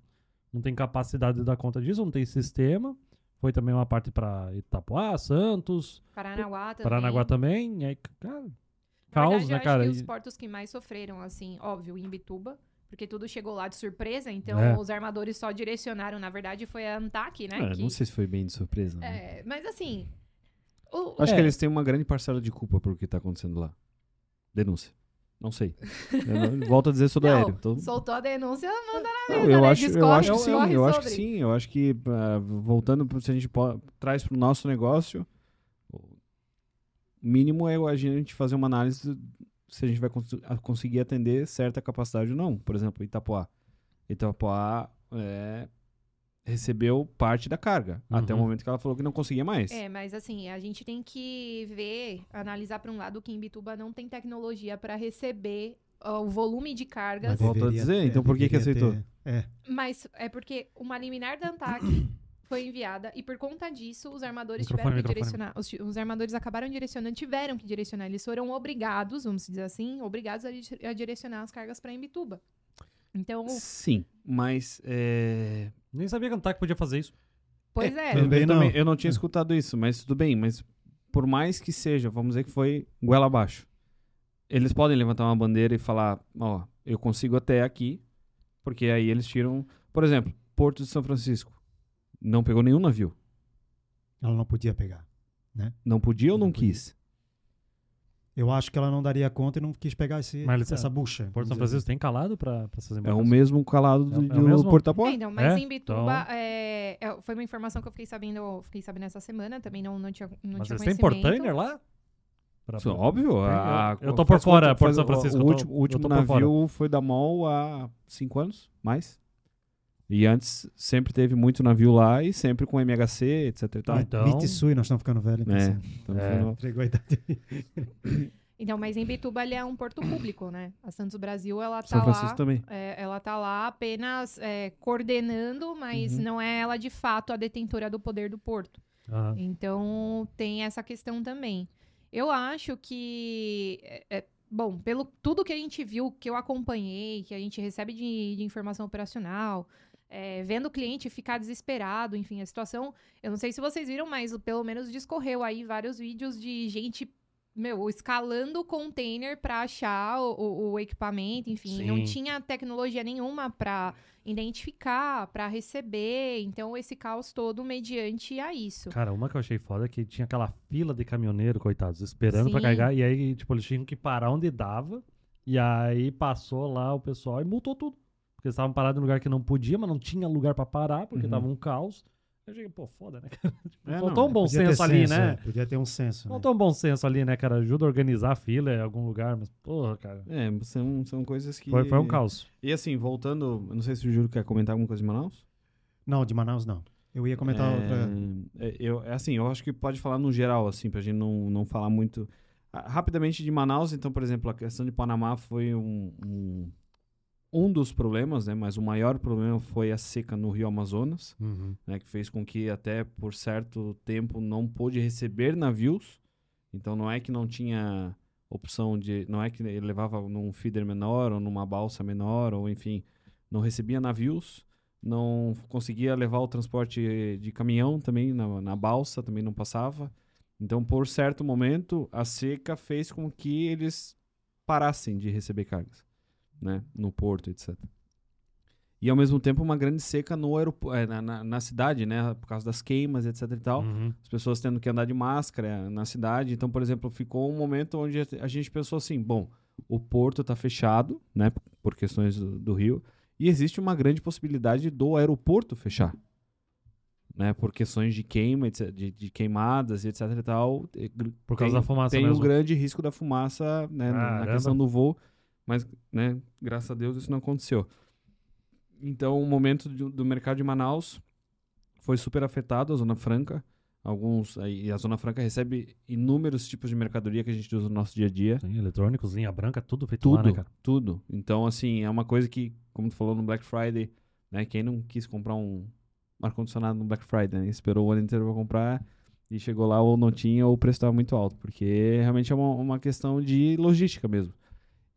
não tem capacidade de dar conta disso, não tem sistema. Foi também uma parte pra Itapuá, Santos, Paranaguá também. Paranaguá também. E aí, cara, caos, verdade, eu né, acho cara? que os portos que mais sofreram, assim, óbvio, em Bituba, porque tudo chegou lá de surpresa, então É. os armadores só direcionaram, na verdade, foi a Antac, né? Ah, que- Não sei se foi bem de surpresa. né? É, mas assim. o- Acho É. que eles têm uma grande parcela de culpa por o que tá acontecendo lá. Denúncia. Não sei. Não- volto a dizer, sou do Não, aéreo. Então, soltou a denúncia, manda na Não, mesa, eu né? acho, eu acho que sim, eu acho que sim. Eu acho que, ah, voltando, se a gente traz para o nosso negócio, o mínimo é a gente fazer uma análise se a gente vai cons- conseguir atender certa capacidade ou não. Por exemplo, Itapoá. Itapoá é, recebeu parte da carga, até o Uhum. momento que ela falou que não conseguia mais. É, mas assim, a gente tem que ver, analisar para um lado que em Bituba não tem tecnologia para receber ó, o volume de cargas. Mas Volto a dizer, então por que que aceitou? ter- É, Mas é porque uma liminar da ANTAC foi enviada e por conta disso os armadores Microfone, tiveram que microfone. direcionar. Os, os armadores acabaram direcionando, tiveram que direcionar. Eles foram obrigados, vamos dizer assim, obrigados a, a direcionar as cargas para Imbituba. Então, Sim, mas é, Nem sabia que a Antac podia fazer isso. pois é. Eu, Também eu não. também- eu não tinha escutado isso, mas tudo bem. Mas por mais que seja, vamos dizer que foi goela abaixo. Eles podem levantar uma bandeira e falar, ó, eu consigo até aqui, porque aí eles tiram, por exemplo, Porto de São Francisco. Não pegou nenhum navio. ela não podia pegar. Não podia ou não, Não podia. quis? Eu acho que ela não daria conta e não quis pegar esse, Mas essa bucha. Porto São Francisco tem calado pra, pra essas É o embarcações? mesmo calado do, É o- é o do mesmo? Porto É, então, mas É? em Bituba, é, é, foi uma informação que eu fiquei sabendo, fiquei sabendo essa semana, também não, não tinha, não Mas tinha eles têm conhecimento. portainer lá? Pra- Isso, óbvio. a- eu- tô por fora, Porto São Francisco, O último, o eu último navio foi da MOL há cinco anos, mais. E antes sempre teve muito navio lá e sempre com MHC, etc então- Mitsui, nós estamos ficando velhos. É. É. Então, É. foi- Entregou a idade. Então, mas em Bituba ele é um porto público, né? A Santos Brasil, ela tá São lá... Também. É, ela tá lá apenas é, coordenando, mas Uhum. não é ela de fato a detentora do poder do porto. Aham. Então tem essa questão também. Eu acho que, é, é, bom, pelo tudo que a gente viu, que eu acompanhei, que a gente recebe de, de informação operacional, é, vendo o cliente ficar desesperado, enfim, a situação. Eu não sei se vocês viram, mas pelo menos discorreu aí vários vídeos de gente. Meu, escalando o container para achar o, o- o equipamento, enfim, não Sim. tinha tecnologia nenhuma para identificar, para receber, então esse caos todo mediante a isso. Cara, uma que eu achei foda é que tinha aquela fila de caminhoneiro, coitados, esperando pra Sim. carregar. E aí, tipo, eles tinham que parar onde dava. E aí passou lá o pessoal e multou tudo. Porque eles estavam parados em lugar que não podia, mas não tinha lugar pra parar, porque Uhum. tava um caos. Eu cheguei, pô, foda, né, cara? Tipo, É, faltou não, um bom senso ali, senso, né? é, Podia ter um senso. né? Faltou um bom senso ali, né, cara? Ajuda a organizar a fila em algum lugar, mas, porra, cara. É, são, são coisas que. Foi, foi um caos. E assim, voltando, eu não sei se o Júlio quer comentar alguma coisa de Manaus. Não, de Manaus não. Eu ia comentar é, outra. é, eu, é assim, eu acho que pode falar no geral, assim, pra gente não, não falar muito. Ah, Rapidamente de Manaus, então, por exemplo, a questão de Panamá foi um, um, um dos problemas, né, mas o maior problema foi a seca no Rio Amazonas, Uhum. né, que fez com que até por certo tempo não pôde receber navios. Então não é que não tinha opção de, não é que ele levava num feeder menor ou numa balsa menor ou enfim, não recebia navios, não conseguia levar o transporte de caminhão também na, na balsa, também não passava. Então por certo momento a seca fez com que eles parassem de receber cargas, né, no porto, etc. E ao mesmo tempo uma grande seca no aeropo- eh, na, na, na cidade, né? Por causa das queimas, etc e tal. Uhum. As pessoas tendo que andar de máscara eh, na cidade. Então, por exemplo, ficou um momento onde a- gente pensou assim: bom, o porto está fechado, né? Por questões do, do Rio. E existe uma grande possibilidade do aeroporto fechar. Né, por questões de queima, de, de queimadas e etc e tal. Por causa tem- da fumaça tem mesmo. um grande risco da fumaça né, na- na Caramba. questão do voo, mas né, graças a Deus isso não aconteceu. Então o momento do, do mercado de Manaus foi super afetado, a Zona Franca. Alguns, aí, a Zona Franca recebe inúmeros tipos de mercadoria que a gente usa no nosso dia a dia. Sim, eletrônicos, linha branca, tudo feito Tudo, lá, né, cara? tudo. Então, assim, é uma coisa que, como tu falou no Black Friday, né? Quem não quis comprar um ar-condicionado no Black Friday, né? Esperou o ano inteiro pra comprar e chegou lá ou não tinha ou o preço estava muito alto. Porque realmente é uma, uma questão de logística mesmo.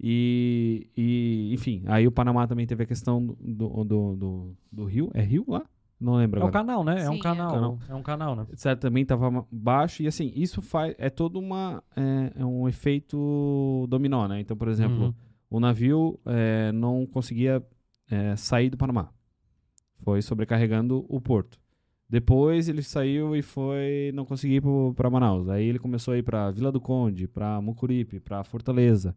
E, e, enfim, aí o Panamá também teve a questão do, do, do, do- do Rio. É Rio lá? Não lembro É um agora. canal, né? É um Sim, é. canal. Canal. É um canal, né? etc, também estava baixo e assim isso faz é todo uma é, é um efeito dominó né então por exemplo Uhum. o navio é, não conseguia é, sair do Panamá foi sobrecarregando o porto depois ele saiu e foi não conseguia ir para Manaus aí ele começou a ir para Vila do Conde para Mucuripe para Fortaleza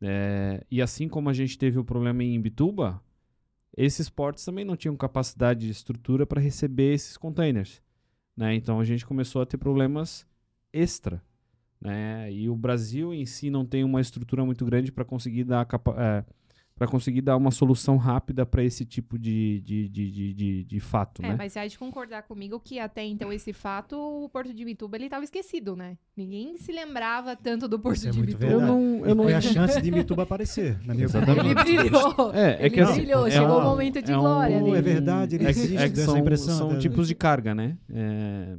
É, e assim como a gente teve o problema em Imbituba esses portos também não tinham capacidade de estrutura para receber esses containers né? Então a gente começou a ter problemas extra, né? E o Brasil em si não tem uma estrutura muito grande para conseguir dar para conseguir dar uma solução rápida para esse tipo de, de, de, de, de, de fato, É, né? mas você há de concordar comigo que até então esse fato, o Porto de Bituba, ele tava esquecido, né? Ninguém se lembrava tanto do Porto Isso é de muito Bituba. Eu não, eu E não foi a chance de Mituba aparecer, na minha Exatamente. Ele opinião. brilhou. É, é Ele que assim, brilhou, é chegou o um- momento de é um- glória Oh, é verdade, ele É existe é que são, impressão. são da- tipos de carga, né? É,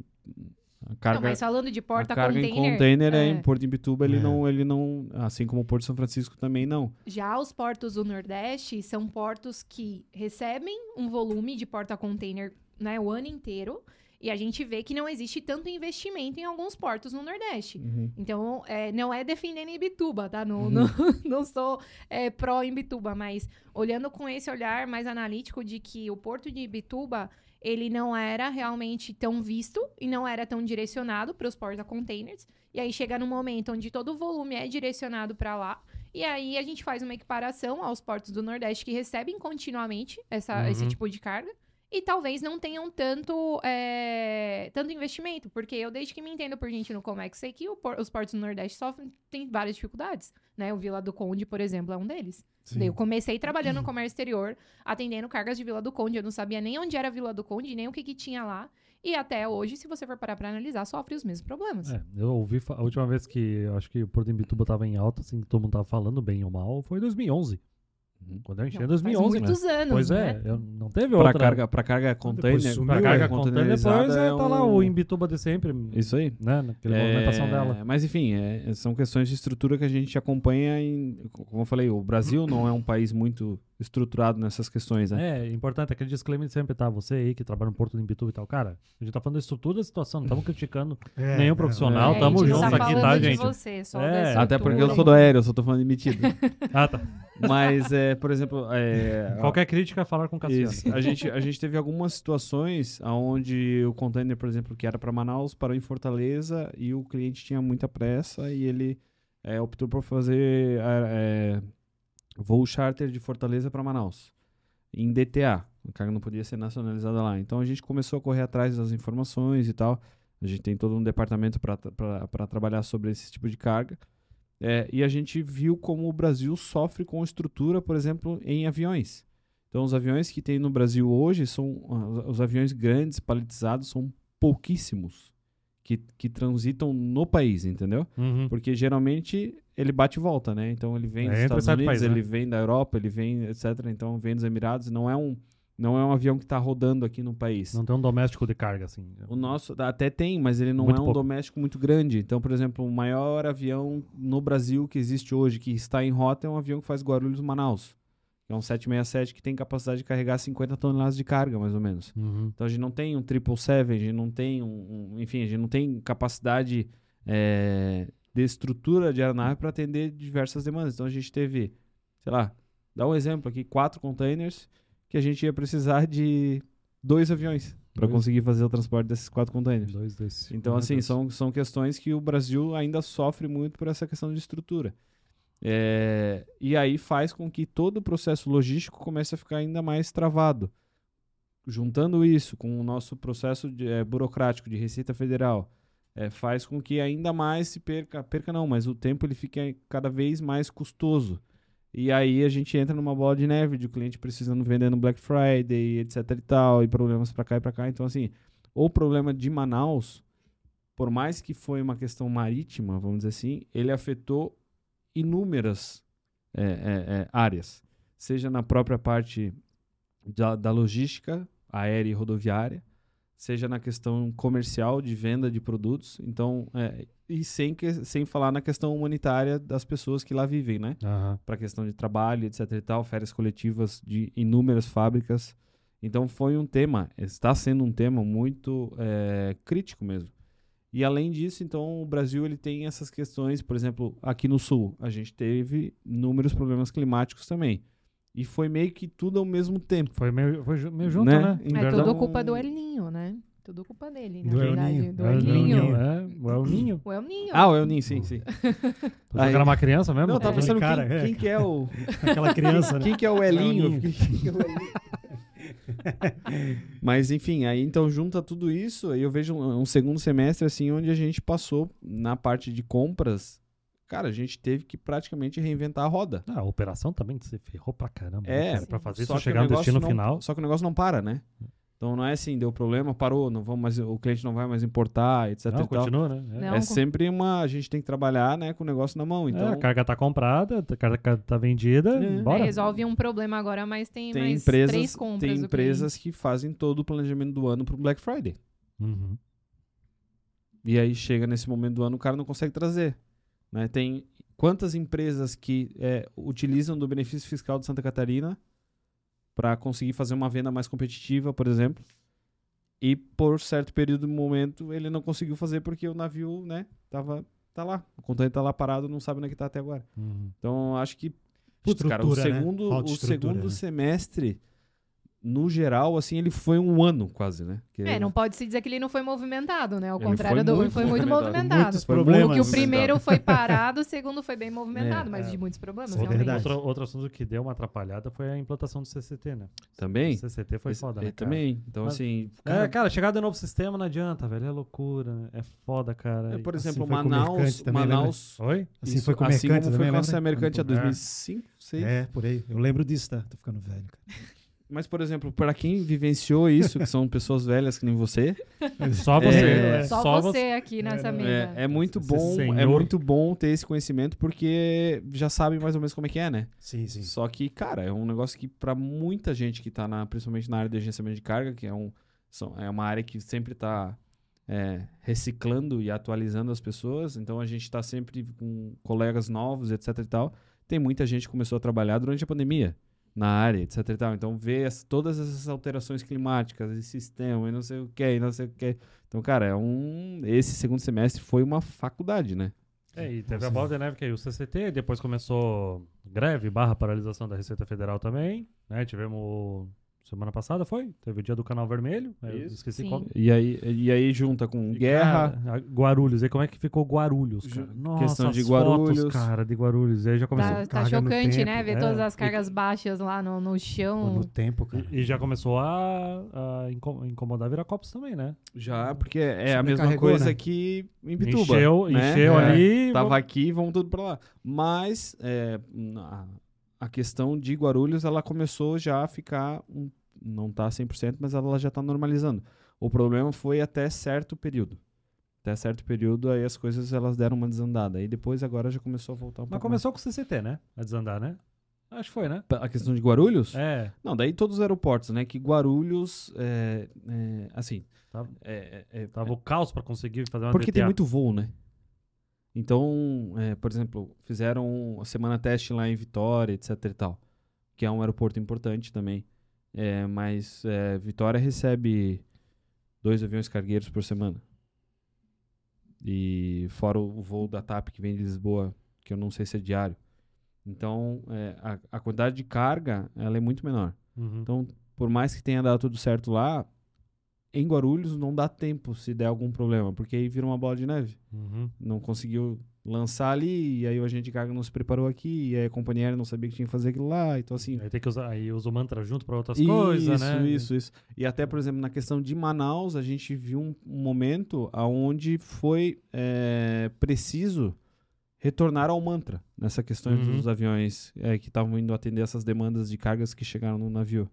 a Não, carga, mas falando de a porta carga container, em container é. é, em Porto de Bituba, ele É. não, ele não, assim como o Porto de São Francisco também não. já os portos do Nordeste são portos que recebem um volume de porta container, né, o ano inteiro, e a gente vê que não existe tanto investimento em alguns portos no Nordeste. Então, é, não é defendendo Imbituba, tá? Não, não, não sou é, pró Imbituba, mas olhando com esse olhar mais analítico de que o porto de Imbituba, ele não era realmente tão visto e não era tão direcionado para os porta-containers. E aí chega num momento onde todo o volume é direcionado para lá. E aí a gente faz uma equiparação aos portos do Nordeste que recebem continuamente essa, Uhum. esse tipo de carga. E talvez não tenham tanto, é, tanto investimento, porque eu, desde que me entendo por gente no Comex, sei que por- os portos do Nordeste sofrem tem várias dificuldades. Né? O Vila do Conde, por exemplo, é um deles. Sim. Eu comecei trabalhando no comércio exterior, atendendo cargas de Vila do Conde. Eu não sabia nem onde era Vila do Conde, nem o que, que tinha lá. E até hoje, se você for parar pra analisar, sofre os mesmos problemas. É, eu ouvi a última vez que acho que o Porto de Imbituba tava em alta, assim, que todo mundo tava falando bem ou mal, foi em 2011. Uhum. Quando eu enchi em Não, 2011, faz né? muitos anos, Pois né? é, eu, não teve Para outra. carga, pra carga container, sumiu, pra é, carga container, depois containerizada é, tá lá um- o Imbituba de sempre, Isso aí. né? Naquela É, movimentação dela. Mas enfim, é, são questões de estrutura que a gente acompanha em, como eu falei, o Brasil não é um país muito estruturado nessas questões, né? É, importante, aquele disclaimer de sempre, tá? Você aí que trabalha no Porto de Imbituba e tal, cara, a gente tá falando da estrutura da situação, não estamos criticando É, nenhum é, profissional, É, tamo a gente não junto tá aqui, tá, de gente? Você, só É. Até porque eu sou do aéreo, eu só tô falando emitido. Ah, tá. Mas, é, por exemplo, é, Qualquer crítica é falar com o Cassiano. Isso. A gente, a gente teve algumas situações onde o container, por exemplo, que era para Manaus, parou em Fortaleza e o cliente tinha muita pressa e ele é, optou por fazer é, voo charter de Fortaleza para Manaus, em DTA. A carga não podia ser nacionalizada lá. Então a gente começou a correr atrás das informações e tal. A gente tem todo um departamento para trabalhar sobre esse tipo de carga. É, e a gente viu como o Brasil sofre com estrutura, por exemplo, em aviões. Então, os aviões que tem no Brasil hoje são ah, os aviões grandes, paletizados, são pouquíssimos que, que transitam no país, entendeu? Uhum. Porque geralmente ele bate e volta, né? Então ele vem É, dos Estados Unidos, país, ele né? vem da Europa, ele vem, etc. Então vem dos Emirados. Não é um, não é um avião que está rodando aqui no país. Não tem um doméstico de carga, assim. O nosso até tem, mas ele não Muito é um pouco. doméstico muito grande. Então, por exemplo, o maior avião no Brasil que existe hoje, que está em rota, é um avião que faz Guarulhos-Manaus. É um 767 que tem capacidade de carregar 50 toneladas de carga, mais ou menos. Uhum. Então a gente não tem um 777, a gente não tem um, um- enfim, a gente não tem capacidade é, de estrutura de aeronave para atender diversas demandas. Então a gente teve, sei lá, dá um exemplo aqui, quatro containers que a gente ia precisar de dois aviões para conseguir fazer o transporte desses quatro containers. Dois desses. Então, assim, são, são questões que o Brasil ainda sofre muito por essa questão de estrutura. É, e aí faz com que todo o processo logístico comece a ficar ainda mais travado. Juntando isso com o nosso processo de, eh, burocrático de Receita Federal, eh, faz com que ainda mais se perca, perca não, mas o tempo ele fica cada vez mais custoso. E aí a gente entra numa bola de neve de o cliente precisando vender no Black Friday, etc e tal, e problemas para cá e para cá. Então, assim, o problema de Manaus, por mais que foi uma questão marítima, vamos dizer assim, ele afetou inúmeras é, é, é, áreas, seja na própria parte da, da logística aérea e rodoviária, seja na questão comercial de venda de produtos, então é, e sem que, sem falar na questão humanitária das pessoas que lá vivem, né? Aham. para questão de trabalho, etc e tal, férias coletivas de inúmeras fábricas. Então foi um tema, está sendo um tema muito eh, crítico mesmo. E além disso, então o Brasil ele tem essas questões, por exemplo, aqui no sul, a gente teve inúmeros problemas climáticos também. E foi meio que tudo ao mesmo tempo. Foi meio, foi meio junto, Né? né? É verdade- tudo culpa do El Ninho, né? Tudo culpa dele, na Do verdade. Ninho. Do É, El o Ninho. É, o El Ninho. O El Ninho. Ah, o El Ninho, sim, sim. Tu era uma criança mesmo? Não, eu tava Aquele pensando cara, quem, é. quem que é o Aquela criança, né? Quem que é o Elinho? Elinho. Quem que é o Elinho? Mas enfim, aí então junta tudo isso, aí eu vejo um, um segundo semestre assim onde a gente passou na parte de compras, cara, a gente teve que praticamente reinventar a roda. Ah, a operação também se ferrou pra caramba. É, né, cara? pra fazer Só isso chegar no destino não- final. Só que o negócio não para, né? Então não é assim, deu problema, parou, não vamos mais, o cliente não vai mais importar, etc Não, e tal. continua, né? É. Não, É sempre uma, a gente tem que trabalhar, né, com o negócio na mão, então É, a carga tá comprada, a carga tá vendida, É. bora. É, resolve um problema agora, mas tem, tem mais empresas, três compras. tem empresas que fazem todo o planejamento do ano pro Black Friday. Uhum. E aí chega nesse momento do ano, o cara não consegue trazer. Né? Tem quantas empresas que é, utilizam do benefício fiscal de Santa Catarina para conseguir fazer uma venda mais competitiva, por exemplo, e por certo período do momento ele não conseguiu fazer porque o navio, né, tava tá lá, o container tá lá parado, não sabe onde é que tá até agora. Uhum. Então acho que putz, cara, o né? segundo, Falta o segundo né? semestre no geral, assim, ele foi um ano quase, né? Que É, não pode se dizer que ele não foi movimentado, né? Ao Ele contrário foi do. muito foi muito movimentado. movimentado. Problemas. Porque o muito primeiro foi parado, o segundo foi bem movimentado, É, mas é. de muitos problemas, é realmente. verdade. Outro, outro assunto que deu uma atrapalhada foi a implantação do CCT, né? Também? O CCT foi Esse- foda, é, né, cara? também. Então, Mas- assim. É, cara, chegar de novo sistema não adianta, velho. É loucura, né? é foda, cara. É, por assim exemplo, o Manaus. Também, Manaus Oi? Assim isso- foi com o assim Mercante como foi com a? Mercante há Quando- 2005, 2006. É, por aí. Eu lembro disso, tá? Tô ficando velho. cara. Mas, por exemplo, para quem vivenciou isso, que são pessoas velhas que nem você, Só você. É, é, Só, você aqui nessa É, mesa. é, é muito bom, é muito bom ter esse conhecimento porque já sabe mais ou menos como é que é, né? Sim, sim. Só que, cara, é um negócio que para muita gente que tá na, principalmente na área de agenciamento de carga, que é, um, são- é uma área que sempre tá é, reciclando e atualizando as pessoas, então a gente tá sempre com colegas novos, etc e tal. Tem muita gente que começou a trabalhar durante a pandemia na área, etc e tal. Então vê as- todas essas alterações climáticas, esse sistema e não sei o que, e não sei o que. Então, cara, é um esse segundo semestre foi uma faculdade, né? É, e teve Sim. a bola de neve que aí o CCT, depois começou greve barra paralisação da Receita Federal também, né? Tivemos semana passada, foi? Teve o dia do Canal Vermelho, eu Isso. esqueci Sim. qual. E aí, e aí junta com E, guerra, cara, Guarulhos, e como é que ficou Guarulhos, cara? Nossa, questão de Guarulhos. fotos, cara, de Guarulhos. E aí já começou... Tá, tá chocante, tempo, né? Ver é. todas as E- cargas baixas lá no, no chão. no tempo, cara. E, e já começou a, a inco- incomodar Viracopos também, né? Já, porque é a mesma coisa né? que em Bituba. Encheu, né? encheu É, ali. Tava vamos- aqui, vamos tudo pra lá. Mas é, a, a questão de Guarulhos, ela começou já a ficar, um- não tá 100%, mas ela já tá normalizando. O problema foi até certo período. Até certo período, aí as coisas elas deram uma desandada. Aí depois, agora já começou a voltar um Mas pouco começou com o CCT, né? A desandar, né? Acho que foi, né? mais. A questão de Guarulhos? É. Não, daí todos os aeroportos, né? Que Guarulhos, é, é, assim... Tá. é- é- é- Tava o caos pra conseguir fazer uma Porque tem DTA. muito voo, né? Então, é, por exemplo, fizeram a semana teste lá em Vitória, etc e tal. Que é um aeroporto importante também. É, mas é, Vitória recebe dois aviões cargueiros por semana. E fora o voo da TAP que vem de Lisboa, que eu não sei se é diário. Então, é, a, a quantidade de carga, ela é muito menor. Uhum. Então, por mais que tenha dado tudo certo lá, em Guarulhos não dá tempo se der algum problema, porque aí vira uma bola de neve. Uhum. Não conseguiu lançar ali, e aí o agente de carga não se preparou aqui, e aí a companhia aérea não sabia que tinha que fazer aquilo lá, então assim... Aí tem que usar, aí usa o mantra junto pra outras Isso, coisas, né? isso, isso. E até, por exemplo, na questão de Manaus, a gente viu um, um momento onde foi é, preciso retornar ao mantra nessa questão Uhum. dos aviões é, que estavam indo atender essas demandas de cargas que chegaram no navio.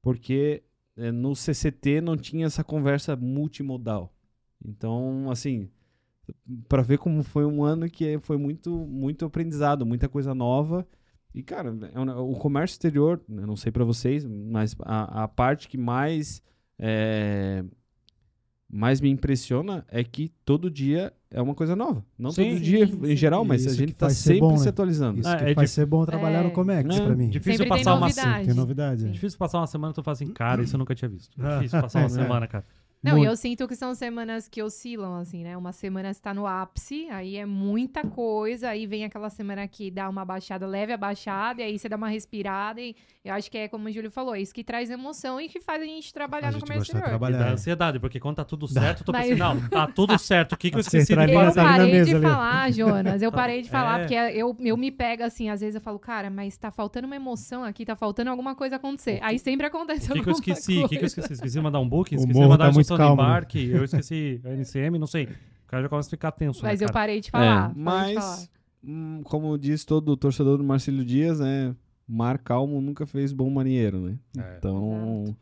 Porque no CCT não tinha essa conversa multimodal. Então, assim, para ver como foi um ano que foi muito, muito aprendizado, muita coisa nova. E, cara, é o comércio exterior, não sei para vocês, mas a, a parte que mais, é, mais me impressiona é que todo dia é uma coisa nova. Não Sim, todo dia sim, em geral, mas a gente tá ser sempre bom, se né? atualizando. Isso Ah, que é vai dif- ser bom trabalhar É. no Comex, É, pra mim. Difícil Sempre tem passar uma novidade. Tem novidade. é. Difícil passar uma semana e tu fala assim, cara, isso eu nunca tinha visto. Ah, Difícil passar uma é. semana, cara. Não, e Muito. eu sinto que são semanas que oscilam, assim, né? Uma semana está no ápice, aí é muita coisa, aí vem aquela semana que dá uma baixada, leve a baixada, e aí você dá uma respirada, e eu acho que é como o Júlio falou, isso que traz emoção e que faz a gente trabalhar A no gente comércio gosta de exterior. E trabalhar. dá é. ansiedade, porque quando tá tudo certo, eu tô pensando, não, tá tudo certo. O que, que eu A esqueci de centralina falar? Eu na parei mesa de falar, Jonas. Eu parei de falar, É. porque eu, eu me pego assim, às vezes eu falo, cara, mas tá faltando uma emoção aqui, tá faltando alguma coisa acontecer. Aí sempre acontece O que, que eu alguma esqueci? O coisa. que, que eu esqueci? Esqueci de mandar um booking, O esqueci de mandar tá a muito instrução de né? embarque, eu esqueci a NCM, não sei. O cara já começa a ficar tenso, Mas né, eu parei de falar. É, parei de mas, falar. hum, como diz todo torcedor do Marcílio Dias, né? Mar calmo nunca fez bom marinheiro, né? É. Então,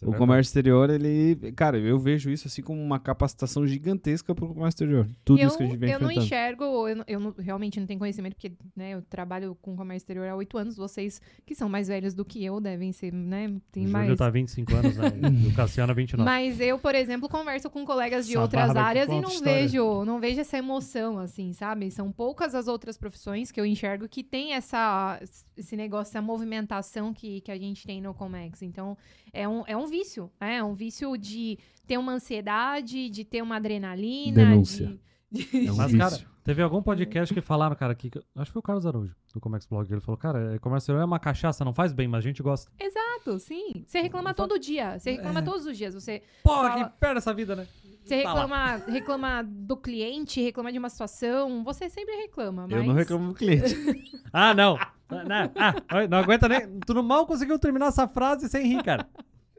Isso é o verdade. comércio exterior, ele. Cara, eu vejo isso assim como uma capacitação gigantesca pro comércio exterior. Tudo eu, isso que a gente vem eu não enxergo, eu, não- eu não- realmente não tenho conhecimento, porque né, eu trabalho com comércio exterior há oito anos. Vocês que são mais velhos do que eu devem ser, né? Tem o Júlio mais. tá há 25 anos, né? E o Cassiano há 29. Mas eu, por exemplo, converso com colegas de Essa outras áreas e não história. vejo, não vejo essa emoção, assim, sabe? São poucas as outras profissões que eu enxergo que tem essa, esse negócio, essa movimentação que, que a gente tem no Comex. Então, é um, é um vício, né? É um vício de ter uma ansiedade, de ter uma adrenalina, Denúncia. de... de- É um Mas, vício. cara, teve algum podcast que falaram, cara, que. Acho que foi o Carlos Araújo, do Comex Blog. Ele falou, cara, é, comércio é uma cachaça, não faz bem, mas a gente gosta. Exato, sim. Você reclama todo dia. Você reclama todos os dias. Você Porra, Fala- que perda essa vida, né? Você Tá reclama, reclama do cliente, reclama de uma situação, você sempre reclama, mas... Eu não reclamo do cliente. Ah, não. Ah, não, ah, oi, não aguenta nem. Tu não mal conseguiu terminar essa frase sem rir, cara.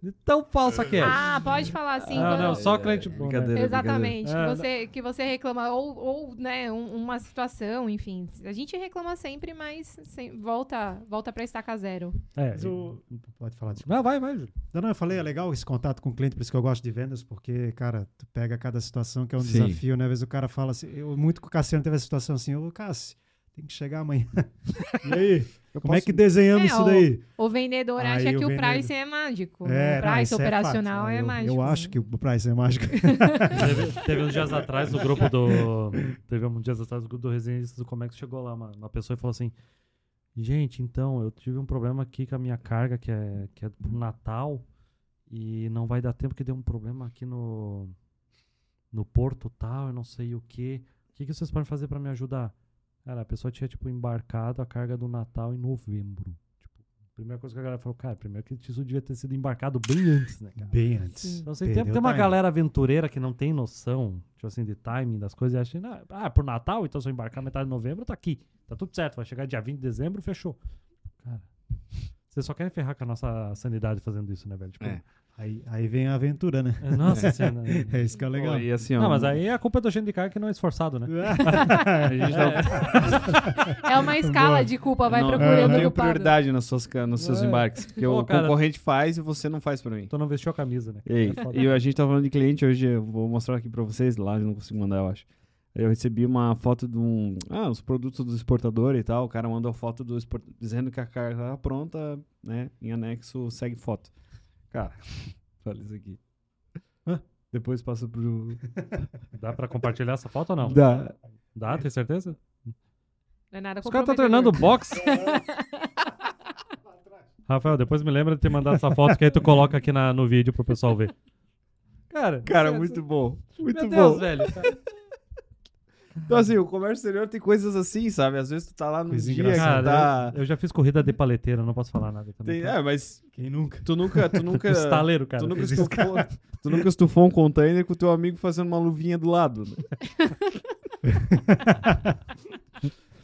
De tão falsa que é. Ah, pode falar assim. Ah, não, só cliente bom. né? Brincadeira. Exatamente, brincadeira. que você, que você reclama, ou, ou né, um- uma situação, enfim. A gente reclama sempre, mas sem- volta, volta pra estaca zero. É. O- Pode falar, desculpa. Não, vai, vai, Júlio. Não, não, eu falei, é legal esse contato com o cliente, por isso que eu gosto de vendas, porque, cara, tu pega cada situação que é um Sim. desafio, né? Às vezes o cara fala assim, eu, muito com o Cassiano teve essa situação assim, ô Cássio, tem que chegar amanhã. e aí, como é posso- que desenhamos É, isso o- daí? O vendedor Aí acha o que o price é mágico. É, o não, price é operacional é, Eu- mágico. Eu acho que o price é mágico. teve, teve uns dias atrás no grupo do. Teve uns dias atrás no grupo do Resenhistas do Comex chegou lá uma, uma pessoa e falou assim: Gente, então, eu tive um problema aqui com a minha carga, que é, que é pro Natal, e não vai dar tempo que deu um problema aqui no. No porto tal, eu não sei o que. O que, que vocês podem fazer pra me ajudar? Cara, a pessoa tinha, tipo, embarcado a carga do Natal em novembro. Tipo, a primeira coisa que a galera falou, cara, primeiro que isso devia ter sido embarcado bem antes, né, cara? Bem antes. Então, assim, tem, tem uma galera aventureira que não tem noção, tipo assim, de timing das coisas e acha, "Ah, ah, por Natal, então se eu embarcar metade de novembro, tá aqui. Tá tudo certo, vai chegar dia 20 de dezembro, fechou. Cara, Vocês só querem ferrar com a nossa sanidade fazendo isso, né, velho? Tipo, É. Aí, aí vem a aventura, né? Nossa senhora. É isso que é legal. Pô, E assim, ó, Não, mas aí a culpa é do agente de carga que não é esforçado, né? a gente tá- É uma escala Boa. de culpa, vai não, procurando eu o tenho culpado. prioridade nas suas, ca- nos seus É. embarques. Porque Pô, o cara. concorrente faz e você não faz pra mim. Tu não vestiu a camisa, né? Ei, É e a gente tá falando de cliente hoje, eu vou mostrar aqui pra vocês, lá eu não consigo mandar, eu acho. Eu recebi uma foto de um. Ah, os produtos do exportador e tal. O cara mandou foto do export... dizendo que a carga tá pronta, né? Em anexo, segue foto. Cara, olha isso aqui. Hã? Depois passa pro. Dá pra compartilhar essa foto ou não? Dá. Dá, tem certeza? Não é nada Os caras estão comprometedor. treinando boxe. Rafael, depois me lembra de ter mandado essa foto que aí tu coloca aqui na, no vídeo pro pessoal ver. Cara, Cara, muito bom. Muito Meu bom. Deus, velho. Então, assim, o comércio exterior tem coisas assim, sabe? Às vezes tu tá lá no Coisa dia engraçada. Cara, tá. eu, eu já fiz corrida de paleteira, não posso falar nada também. Tem... É, mas Quem nunca? tu nunca. Tu nunca. Estaleiro, cara. tu, nunca estufou, tu nunca estufou um container com o teu amigo fazendo uma luvinha do lado. Né?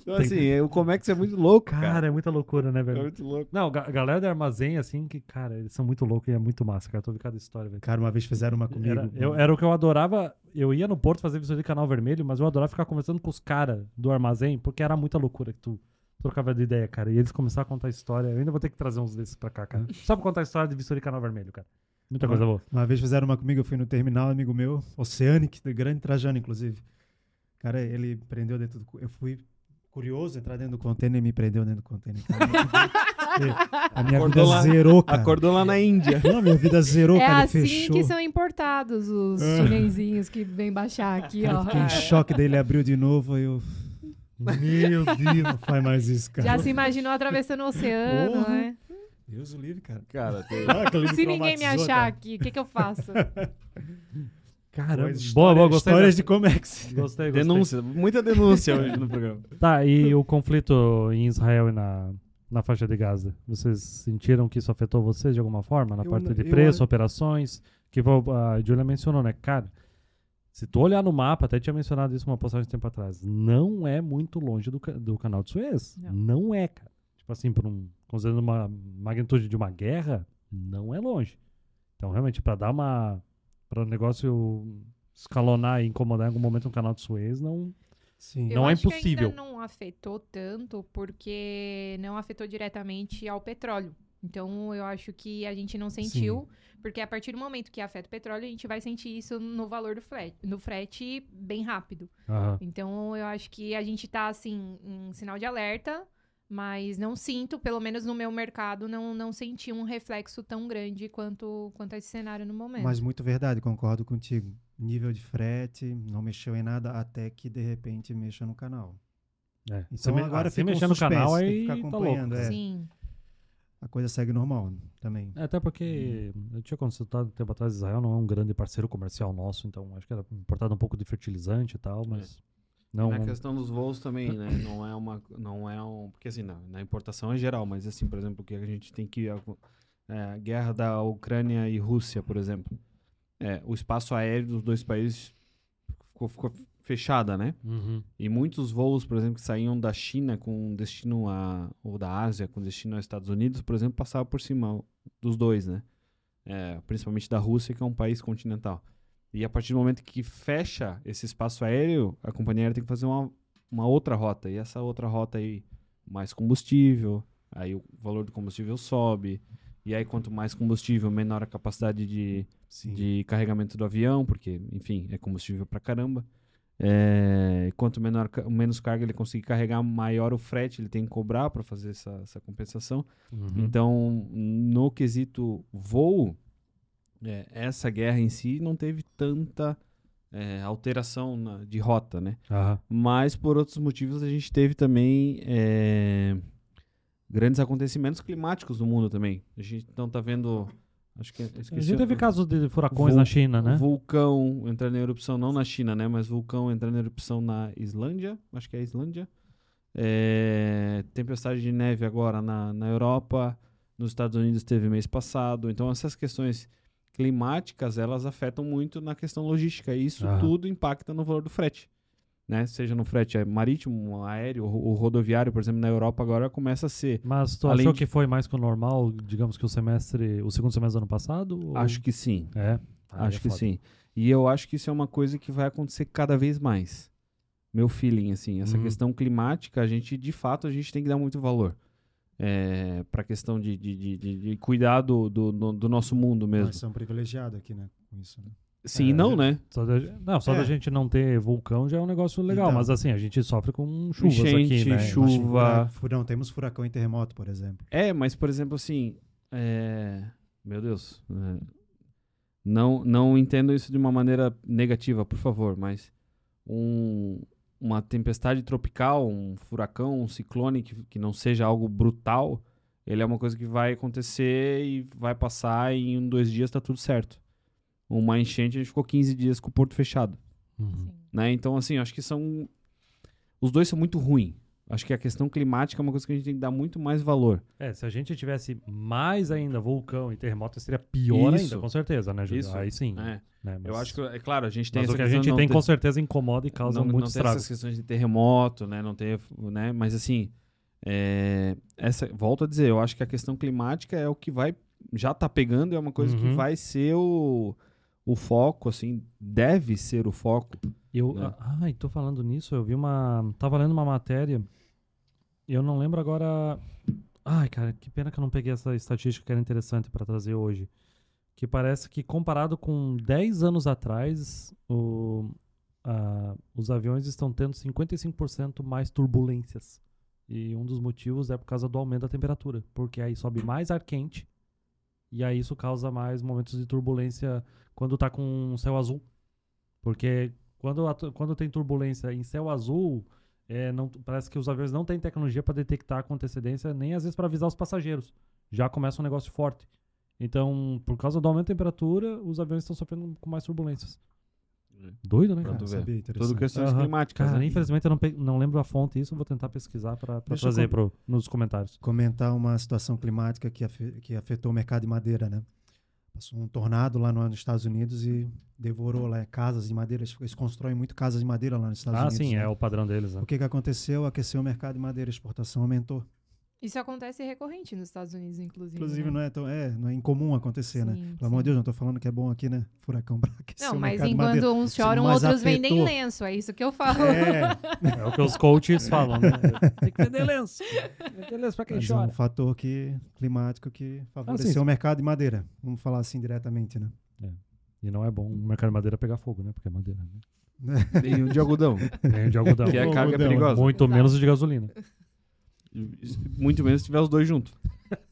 então, Tem- assim, é- o Comex é muito louco, cara. Cara, é muita loucura, né, É velho? muito louco. Não, ga- galera de armazém, assim, que, cara, eles são muito loucos e é muito massa, cara. Tô vendo cada história, velho. Cara, uma vez fizeram uma comigo. Era, eu- era o que eu adorava. Eu ia no Porto fazer visão de canal vermelho, mas eu adorava ficar conversando com os caras do armazém, porque era muita loucura que tu trocava de ideia, cara. E eles começaram a contar história. Eu ainda vou ter que trazer uns desses pra cá, cara. Só pra contar a história de visão de canal vermelho, cara. Muita coisa boa. Uma vez fizeram uma comigo, eu fui no terminal, amigo meu, Oceanic, do grande Trajano, inclusive. Cara, ele prendeu dentro do. Eu fui curioso entrar dentro do container e me prendeu dentro do container. A minha Acordou vida lá- zerou, cara. Acordou lá na Índia. Não, minha vida zerou, É cara. assim ele fechou. que são importados os Ah. chinesinhos que vem baixar aqui, Cara, eu ó. fiquei em choque dele, abriu de novo, aí eu. Meu Deus, não faz mais isso, cara. Já se imaginou atravessando o oceano, Porra. né? Deus o livre, cara. Cara, tem- Ah, Se ninguém me achar cara. aqui, o que, que eu faço? Caramba. Boa, boa, gostei. Histórias dessa. de Comex. Gostei, gostei. denúncia, muita denúncia hoje no programa. Tá, e o conflito em Israel e na, na faixa de Gaza? Vocês sentiram que isso afetou vocês de alguma forma? Na Eu parte de eu preço, a- operações? Que a Julia mencionou, né? Cara, se tu olhar no mapa, até tinha mencionado isso uma postagem de tempo atrás, não é muito longe do, do canal de Suez. Não. Não, é, cara. Tipo assim, por um, considerando uma magnitude de uma guerra, não é longe. Então, realmente, para dar uma. Para o negócio escalonar e incomodar em algum momento no canal de Suez, não. Sim. Não eu é acho impossível. Que ainda não afetou tanto porque não afetou diretamente ao petróleo. Então eu acho que a gente não sentiu, porque a partir do momento que afeta o petróleo, a gente vai sentir isso no valor do frete, no frete bem rápido. Aham. Então eu acho que a gente tá assim em sinal de alerta, mas não sinto, pelo menos no meu mercado, não, não senti um reflexo tão grande quanto, quanto esse cenário no momento. Mas muito verdade, concordo contigo. Nível de frete, não mexeu em nada até que de repente mexa no canal. É. Então me- agora ah, se fica um mexer no suspense, canal tem que aí ficar tá acompanhando, louco. é. Sim. A coisa segue normal também. É, até porque eu tinha consultado um tempo atrás, Israel não é um grande parceiro comercial nosso, então acho que era importado um pouco de fertilizante e tal, mas não. Na questão dos voos também, né? Não é uma. Não é um. Porque assim, na, na importação é geral, mas assim, por exemplo, que a gente tem que. É, a guerra da Ucrânia e Rússia, por exemplo. É, o espaço aéreo dos dois países ficou, ficou fechada, né? Uhum. E muitos voos, por exemplo, que saíam da China com destino a. ou da Ásia com destino aos Estados Unidos, por exemplo, passavam por cima dos dois, né? É, principalmente da Rússia, que é um país continental. E a partir do momento que fecha esse espaço aéreo, a companhia aérea tem que fazer uma, uma outra rota. E essa outra rota aí, mais combustível, aí o valor do combustível sobe. E aí, quanto mais combustível, menor a capacidade de, Sim. de carregamento do avião, porque, enfim, é combustível pra caramba. É, quanto menor, menos carga ele conseguir carregar, maior o frete ele tem que cobrar para fazer essa, essa compensação. Uhum. Então, no quesito voo, é, essa guerra em si não teve tanta é, alteração na- de rota, né? Aham. Mas por outros motivos a gente teve também é, grandes acontecimentos climáticos no mundo também. A gente não tá vendo, acho que A esqueci gente o- teve casos de furacões Vul- na China, né? Vulcão entrando em erupção, não na China, né? Mas vulcão entrando em erupção na Islândia, acho que é a Islândia. É, tempestade de neve agora na, na Europa, nos Estados Unidos teve mês passado. Então essas questões climáticas, elas afetam muito na questão logística. E isso Aham. tudo impacta no valor do frete. né? Seja no frete marítimo, aéreo, o rodoviário, por exemplo, na Europa agora começa a ser. Mas tu achou de- que foi mais que o normal, digamos que o semestre, o segundo semestre do ano passado? ou- Acho que sim. É. Ah, acho é que foda. sim. E eu acho que isso é uma coisa que vai acontecer cada vez mais. Meu feeling, assim, essa Uhum. questão climática, a gente, de fato, a gente tem que dar muito valor. É, para a questão de, de, de, de- de cuidar do, do, do- nosso mundo mesmo. Nós somos privilegiados aqui, né? Com isso, né? Sim, É, não, a né? Só da, não, só É. da gente não ter vulcão já é um negócio legal, Então. mas assim, a gente sofre com chuvas Enchente, aqui, né? chuva. Não, temos furacão e terremoto, por exemplo. É, mas, por exemplo, assim. é, Meu Deus. é, Não, não entendo isso de uma maneira negativa, por favor, mas um- uma tempestade tropical, um furacão, um ciclone que, que não seja algo brutal, ele é uma coisa que vai acontecer e vai passar e em um, dois dias tá tudo certo. Uma enchente, a gente ficou 15 dias com o porto fechado. Uhum. Né? Então, assim, acho que são. Os dois são muito ruins. Acho que a questão climática é uma coisa que a gente tem que dar muito mais valor. É, se a gente tivesse mais ainda vulcão e terremoto, seria pior Isso. ainda, com certeza, né, Júlio? Isso. Aí sim. É. né, Eu acho que, é claro, a gente tem mas essa o que a gente não tem ter- com certeza incomoda e causa não, muito não estrago. essas questões de terremoto, né? Não ter, né? Mas assim, é, essa, volto a dizer, eu acho que a questão climática é o que vai já tá pegando, é uma coisa que Uhum. vai ser o, o foco, assim, deve ser o foco. Eu, né? ah, ai, tô falando nisso, eu vi uma. Tava lendo uma matéria. Eu não lembro agora. Ai, cara, que pena que eu não peguei essa estatística que era interessante pra trazer hoje. Que parece que comparado com 10 anos atrás, o, a- os aviões estão tendo 55% mais turbulências. E um dos motivos é por causa do aumento da temperatura. Porque aí sobe mais ar quente. E aí isso causa mais momentos de turbulência quando tá com céu azul. Porque quando, quando tem turbulência em céu azul, é, não, parece que os aviões não têm tecnologia para detectar com antecedência, nem às vezes para avisar os passageiros. Já começa um negócio forte. Então, por causa do aumento da temperatura, os aviões estão sofrendo com mais turbulências. Doido, né, Pra cara? Tudo interessante. questões Aham. climáticas. Cara, né? infelizmente eu não, pe- não lembro a fonte isso, eu vou tentar pesquisar para eu trazer com- pro, nos comentários. Comentar uma situação climática que, afe- que afetou o mercado de madeira, né? Passou um tornado lá no- nos Estados Unidos e devorou lá casas de madeira. Eles- constroem muito casas de madeira lá nos Estados ah, Unidos. sim, né? é o padrão deles. Né? O que, que aconteceu? Aqueceu o mercado de madeira, a exportação aumentou. Isso acontece recorrente nos Estados Unidos, inclusive. Inclusive, né? não é, tão, é, não é incomum acontecer, né? Sim, Pelo amor sim. de Deus, não tô falando que é bom aqui, né? Furacão pra aquecer Não, mas enquanto madeira. uns choram, outros vendem afetou. lenço. É isso que eu falo. É, É o que os coaches falam, né? Tem que vender lenço. Vender lenço pra quem mas é um chora. fator que, climático que favoreceu sim. o mercado de madeira. Vamos falar assim diretamente, né? E não é bom o mercado de madeira pegar fogo, né? Porque é madeira, né? O de algodão, Tem de algodão. que é carga Algodão. perigosa. Muito Exato. menos de gasolina. Muito menos se tiver os dois juntos.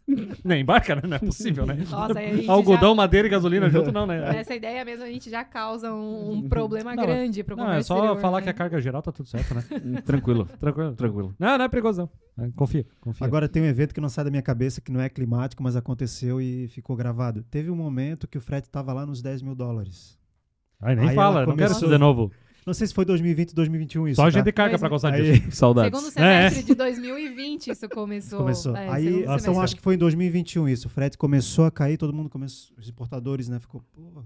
Nem embarca, né? Não é possível, né? Nossa, aí a gente Algodão, madeira e gasolina junto, não, né? Nessa ideia mesmo, a gente já causa um, um problema Não, grande pro Não, é comércio só exterior, falar né? que a carga geral tá tudo certo, né? Tranquilo, Tranquilo. tranquilo. Não, não é perigoso, não. É, Confia, confia. Agora tem um evento que não sai da minha cabeça, que não é climático, mas aconteceu e ficou gravado. Teve um momento que o frete estava lá nos 10 mil dólares. Aí nem Aí fala, não quero começou- isso de novo. Não sei se foi 2020, 2021 isso. Só a tá? gente carga pra gostar Aí- disso. Saudades. Segundo semestre de 2020 isso começou. Começou. É, Aí, então semestre. acho que foi em 2021 isso. O frete começou a cair, todo mundo começou, os importadores, né, ficou, pô.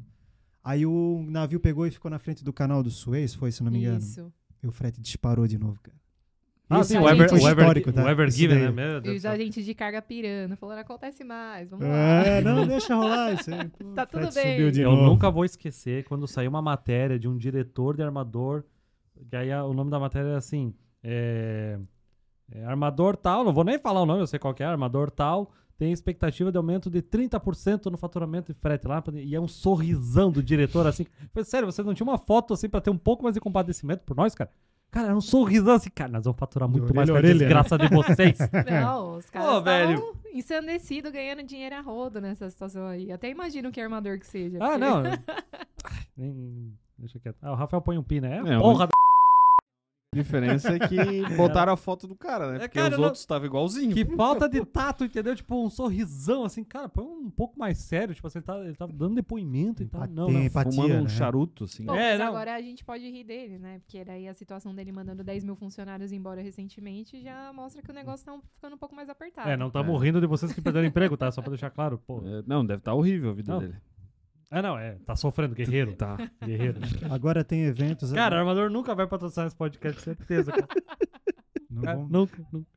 Aí o navio pegou e ficou na frente do canal do Suez, foi, se não me engano. Isso. E o frete disparou de novo, cara. Ah, sim, o Ever, o Ever, histórico, tá? o Ever Given, né? Meu Deus E do céu. a gente de carga pirando, falando, acontece mais, vamos lá. É, não, deixa rolar isso aí. Pô, Tá tudo bem. Subiu de Eu novo. nunca vou esquecer quando saiu uma matéria de um diretor de armador. Que aí a- o nome da matéria era assim: é, é, Armador tal, não vou nem falar o nome, eu sei qual que é, Armador tal. Tem expectativa de aumento de 30% no faturamento de frete lá. E é um sorrisão do diretor assim. Falei, sério, vocês não tinham uma foto assim pra ter um pouco mais de compadecimento por nós, cara? Cara, era um sorrisão assim, cara, nós vamos faturar muito orelha mais com a né? desgraça de vocês. Não, os caras Pô, velho. estavam ensandecidos, ganhando dinheiro a rodo nessa situação aí. Até imagino que armador que seja. ah, porque- não. Ai, nem- Deixa quieto. Ah, o Rafael põe um pi, né? É, porra da A diferença é que botaram a foto do cara, né? É, Porque cara, os não- outros estavam igualzinho. Que falta de tato, entendeu? Tipo, um sorrisão, assim, cara, põe um pouco mais sério. Tipo assim, ele tá, ele tá dando depoimento e tal. Não, não. empatia, Fumando um né? charuto, assim. Bom, É, agora a gente pode rir dele, né? Porque daí a situação dele mandando 10 mil funcionários embora recentemente já mostra que o negócio tá um- ficando um pouco mais apertado. É, não estamos rindo de vocês que perderam emprego, tá? Só pra deixar claro, pô. É, não, deve estar horrível a vida Não. dele. Ah, não, é. Tá sofrendo, guerreiro. Tá. Guerreiro. Agora tem eventos. Cara, o armador nunca vai patrocinar esse podcast, certeza, cara. não Cara, vão- nunca, nunca.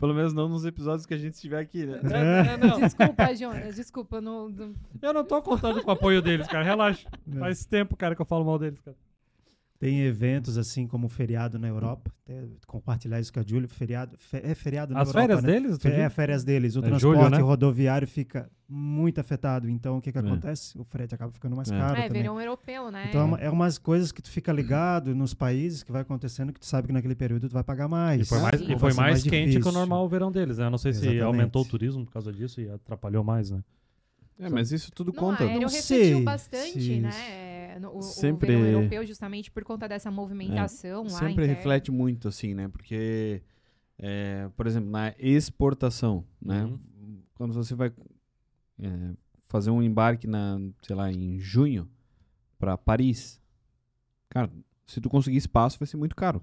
Pelo menos não nos episódios que a gente estiver aqui, né? É, não. Desculpa, Jonas, desculpa. Não, não- Eu não tô contando com o apoio deles, cara. Relaxa. É. Faz tempo, cara, que eu falo mal deles, cara. Tem eventos assim como o feriado na Europa. Até compartilhar isso com a Júlia. Feriado, fe- é feriado na As Europa, férias né? deles? Fe- É, diz? férias deles. O É transporte julho, né? rodoviário fica muito afetado. Então, o que, que É. acontece? O frete acaba ficando mais É. caro É, também. verão europeu, né? Então, é, uma- é umas coisas que tu fica ligado nos países que vai acontecendo que tu sabe que naquele período tu vai pagar mais. E foi mais, e foi vai ser mais quente que o difícil. normal o verão deles, né? Eu não sei se Exatamente. aumentou o turismo por causa disso e atrapalhou mais, né? É, mas isso tudo No conta. aéreo Não refletiu sei bastante, se- né? No, o- Sempre- o verão europeu, justamente por conta dessa movimentação lá. Sempre reflete muito, assim, né? Porque, é, por exemplo, na exportação, né? Uhum. Quando você vai é, fazer um embarque na, sei lá, em junho para Paris, cara, se tu conseguir espaço vai ser muito caro.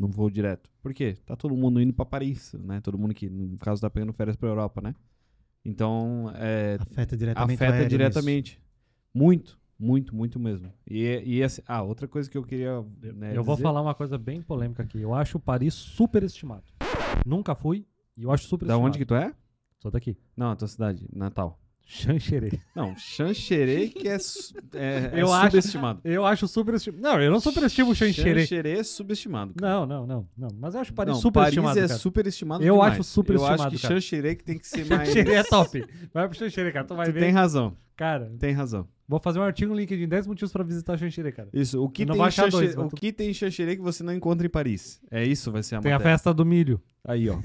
Não vou direto. Por quê? Tá todo mundo indo para Paris, né? Todo mundo que, no caso, tá pegando férias para Europa, né? Então, é, Afeta diretamente afeta diretamente. Muito, muito, muito mesmo. E, e assim, ah, outra coisa que eu queria. né, eu vou dizer- falar uma coisa bem polêmica aqui. Eu acho o Paris superestimado. Nunca fui e eu acho Da superestimado. onde que tu é? Sou daqui. Não, a tua cidade, Natal. Xanxerê. Não, Xanxerê que é, é, é Eu acho- subestimado. Eu acho superestimado. Não, eu não superestimo o Xanxerê. Xanxerê é subestimado. cara. Não, não, não, não. Mas eu acho Paris não, superestimado, Paris é cara. superestimado Eu demais. acho superestimado, Eu acho que cara. Xanxerê que tem que ser mais... Xanxerê é top. Vai pro Xanxerê, cara. Tu vai Tu ver. tem razão, Cara, tem razão. Vou fazer um artigo no LinkedIn 10 motivos pra visitar Xanxerê, cara. Isso, o que, Eu tem vou em Xanxerê, dois, o tu- que tem em Xanxerê que você não encontra em Paris? É isso, vai ser a Tem a matéria. festa do milho. Aí, ó.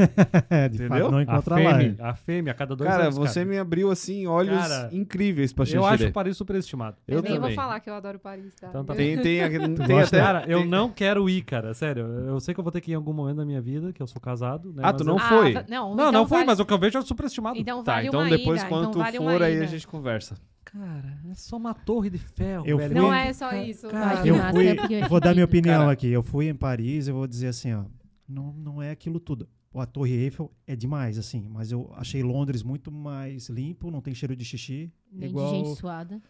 É, de Entendeu? fato, não A encontra lá. fêmea, a fêmea, a cada dois Cara, anos, você cara. me abriu, assim, olhos Cara, incríveis pra Eu Xanxerê. acho o Paris superestimado. Eu Eu nem vou também. falar que eu adoro Paris, tá? Então tá Eu- Tem, tem, tem até... Cara, eu tem- não quero ir, cara. Sério. Eu sei que eu vou ter que ir em algum momento da minha vida, que eu sou casado, né? Ah, tu eu- não Ah, foi? va- não, Não, então vale- mas o que eu vejo é superestimado. Então Tá, vale então uma depois quando então tu for aí a gente conversa. Cara, é só uma torre de ferro, Eu velho. fui- Não é só isso. Cara, vai. Eu fui, é eu vou dar minha opinião Cara- aqui. Eu fui em Paris, eu vou dizer assim, ó, não, não é aquilo tudo. A Torre Eiffel é demais, assim, mas eu achei Londres muito mais limpo, não tem cheiro de xixi, Nem igual, de gente suada.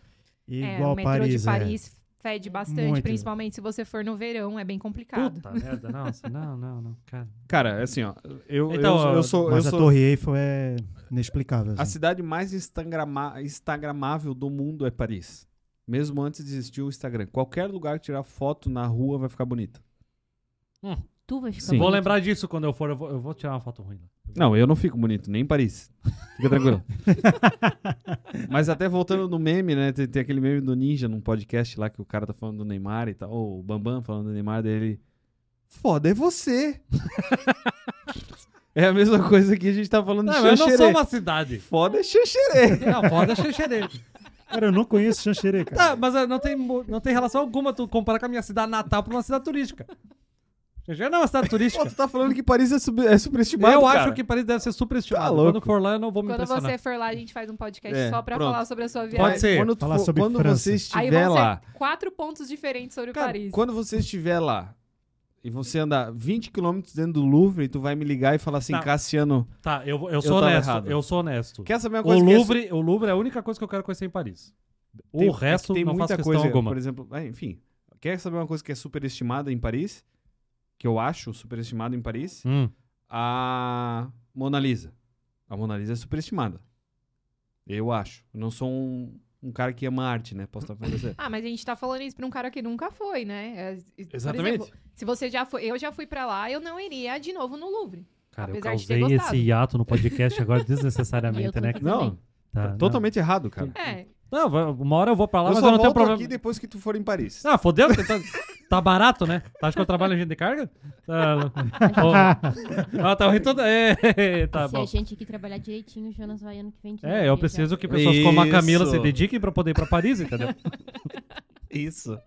É, igual o metrô Paris, de é. Paris fede bastante, Muito. principalmente se você for no verão, é bem complicado. Puta merda, nossa, não, não, não, cara. Cara, assim, ó, eu, Então, eu, eu sou, eu Mas a sou Torre Eiffel é inexplicável. a assim. cidade mais instagrama, instagramável do mundo é Paris. Mesmo antes de existir o Instagram. Qualquer lugar que tirar foto na rua vai ficar bonita. Tu vai ficar Sim. Vou lembrar disso quando eu for. Eu vou, eu vou tirar uma foto ruim. Não, eu não fico bonito, nem em Paris. Fica tranquilo. Mas até voltando no meme, né? Tem, tem aquele meme do Ninja num podcast lá que o cara tá falando do Neymar e tal. Ou o Bambam falando do Neymar dele. Foda é você. é a mesma coisa que a gente tá falando Não, de eu não Xanxerê. sou uma cidade. Foda é Xanxerê. Não, foda Xanxerê. Cara, eu não conheço Xanxerê, cara. Tá, mas eh, não tem, não tem relação alguma tu comparar com a minha cidade natal pra uma cidade turística. Xanxerê não é uma cidade Pô, turística. tu tá falando que Paris é, sub, é superestimado, eu cara. acho que Paris deve ser superestimado. Tá louco. Quando for lá, eu não vou me Quando impressionar. você for lá, a gente faz um podcast É, só pra pronto. falar sobre a sua Pode viagem. ser. Quando, tu Falar for- sobre quando França. você Aí estiver vão lá, ser quatro pontos diferentes sobre Cara, Paris. quando você estiver lá e você andar 20 km dentro do Louvre, tu vai me ligar e falar assim, Não. Cassiano, Tá, eu, vou- eu sou tava honesto. errado. Eu sou honesto. quer saber uma O coisa que é Louvre, o Louvre é a única coisa que eu quero conhecer em Paris. O tem- é resto que tem não muita faço questão coisa, alguma. por exemplo, é, enfim, quer saber uma coisa que é superestimada em Paris? Que eu acho superestimado em Paris? Hum. A Mona Lisa. A Mona Lisa é superestimada. Eu acho. Eu não sou um, um cara que ama arte, né? Posso estar falando você. Ah, mas a gente tá falando isso pra um cara que nunca foi, né? É, Exatamente. exemplo, se você já foi, eu já fui pra lá, eu não iria de novo no Louvre. Cara, eu Apesar de ter causei esse hiato no podcast agora desnecessariamente, né? Não. Tá, tá não. totalmente errado, cara. É, Não, uma hora eu vou pra lá, eu mas só eu não tenho problema. aqui depois que tu for em Paris. Ah, fodeu? Tá, tá barato, né? Tu acha que eu trabalho em agente de carga? Tá, Ó. ah, tá rindo tudo. É, tá Se bom. a gente aqui trabalhar direitinho, o Jonas vai ano que vem. É, eu já. preciso que pessoas como a Camila Isso. se dediquem pra poder ir pra Paris, entendeu? Isso.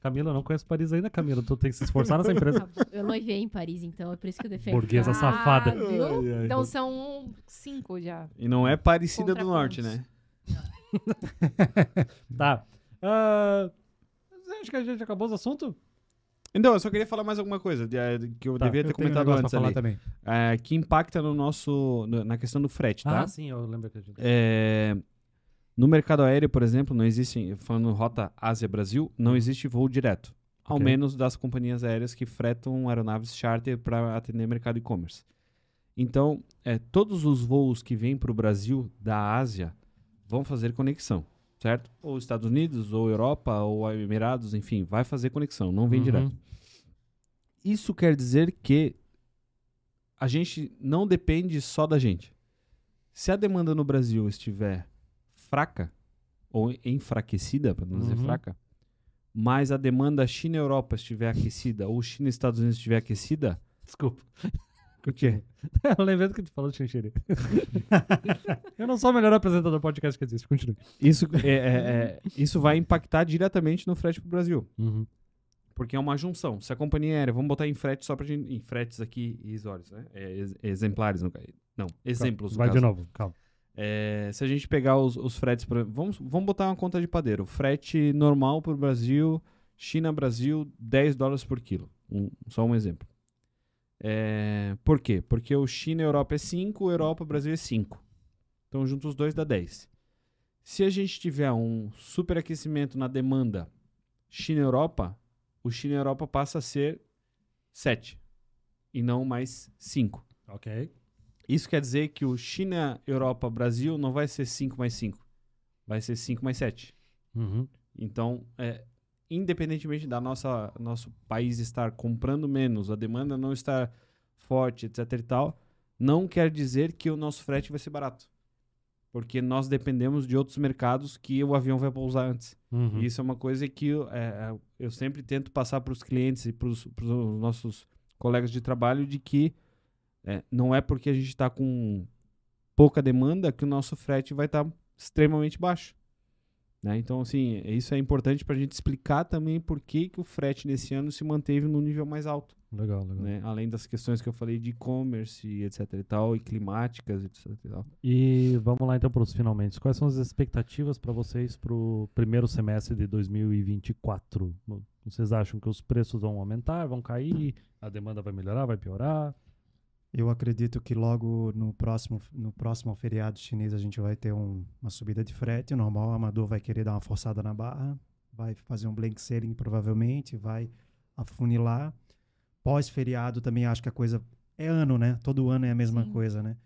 Camila, eu não conheço Paris ainda, Camila. Tu tem que se esforçar nessa empresa. Tá. Eu noivei em Paris, então é por isso que eu defendo. Burguesa Ah, safada. viu? Ai, ai. Então são cinco já. E não é parecida do norte, né? Tá. Ah, acho que a gente acabou os assuntos? Então, eu só queria falar mais alguma coisa de- eh, que eu Tá, devia ter Eu um comentado negócio antes ali. também. eh, que impacta no nosso. no- na questão do frete, tá? Ah, sim, eu lembro que a gente. É, No mercado aéreo, por exemplo, não existe, falando rota Ásia-Brasil, não existe voo direto. Ao Ok. menos das companhias aéreas que fretam aeronaves charter para atender mercado e-commerce. Então, é, todos os voos que vêm para o Brasil da Ásia vão fazer conexão, certo? Ou Estados Unidos, ou Europa, ou Emirados, enfim, vai fazer conexão, não vem Uhum. direto. Isso quer dizer que a gente não depende só da gente. Se a demanda no Brasil estiver fraca ou enfraquecida, para não dizer Uhum. fraca, mas a demanda China e Europa estiver aquecida ou China e Estados Unidos estiver aquecida, Desculpa. O quê? Eu lembrei do que tu falou de Xanxerê. eu não sou o melhor apresentador do podcast que existe. Continue. Isso, é, é, é, isso vai impactar diretamente no frete para o Brasil. Uhum. Porque é uma junção. Se a companhia aérea, vamos botar em frete só pra gente. Em fretes aqui irrisórios, né? É, ex- exemplares, no. Não, exemplos. no Vai de novo, calma. É, se a gente pegar os, os fretes, por, vamos, vamos botar uma conta de padeiro. Frete normal para o Brasil, China-Brasil, 10 dólares por quilo. Um- só um exemplo. É, por quê? Porque o China e Europa é 5, Europa e Brasil é 5. Então, juntos os dois dá 10. Se a gente tiver um superaquecimento na demanda China-Europa, o China-Europa passa a ser 7 e não mais 5. Ok. Isso quer dizer que o China, Europa, Brasil não vai ser 5 mais 5. Vai ser 5 mais 7. Uhum. Então, é, independentemente da nossa nosso país estar comprando menos, a demanda não estar forte, etc e tal, não quer dizer que o nosso frete vai ser barato. Porque nós dependemos de outros mercados que o avião vai pousar antes. Uhum. E isso é uma coisa que eu, é, é, eu sempre tento passar para os clientes e para os nossos colegas de trabalho de que é, não é porque a gente está com pouca demanda que o nosso frete vai estar extremamente baixo. Né? Então, assim, isso é importante para a gente explicar também por que, que o frete nesse ano se manteve no nível mais alto. Legal, legal. né? Além das questões que eu falei de e-commerce, etc e tal, e climáticas, etc e tal. E vamos lá então para os finalmente. Quais são as expectativas para vocês para o primeiro semestre de 2024? Vocês acham que os preços vão aumentar, vão cair, a demanda vai melhorar, vai piorar? Eu acredito que logo no próximo, no próximo feriado chinês a gente vai ter um- uma subida de frete normal. O amador vai querer dar uma forçada na barra, vai fazer um blank sailing provavelmente, vai afunilar. Pós-feriado também acho que a coisa é ano, né? Todo ano é a mesma Sim. coisa, né?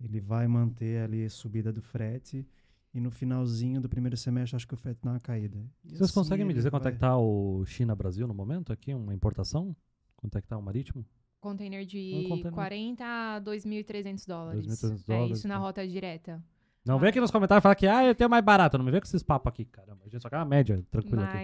Ele vai manter ali a subida do frete e no finalzinho do primeiro semestre acho que o frete dá uma caída. E Vocês assim conseguem me dizer quanto é vai- que tá o China-Brasil no momento aqui, uma importação? Quanto é que tá o marítimo? Container de Um container. 40 a 2.300 dólares. 2.300 É dólares, isso na tá. rota direta. Não Ah. vem aqui nos comentários falar que ah, eu tenho mais barato. Não me vê com esses papos aqui, caramba. A gente só quer uma média tranquila aqui.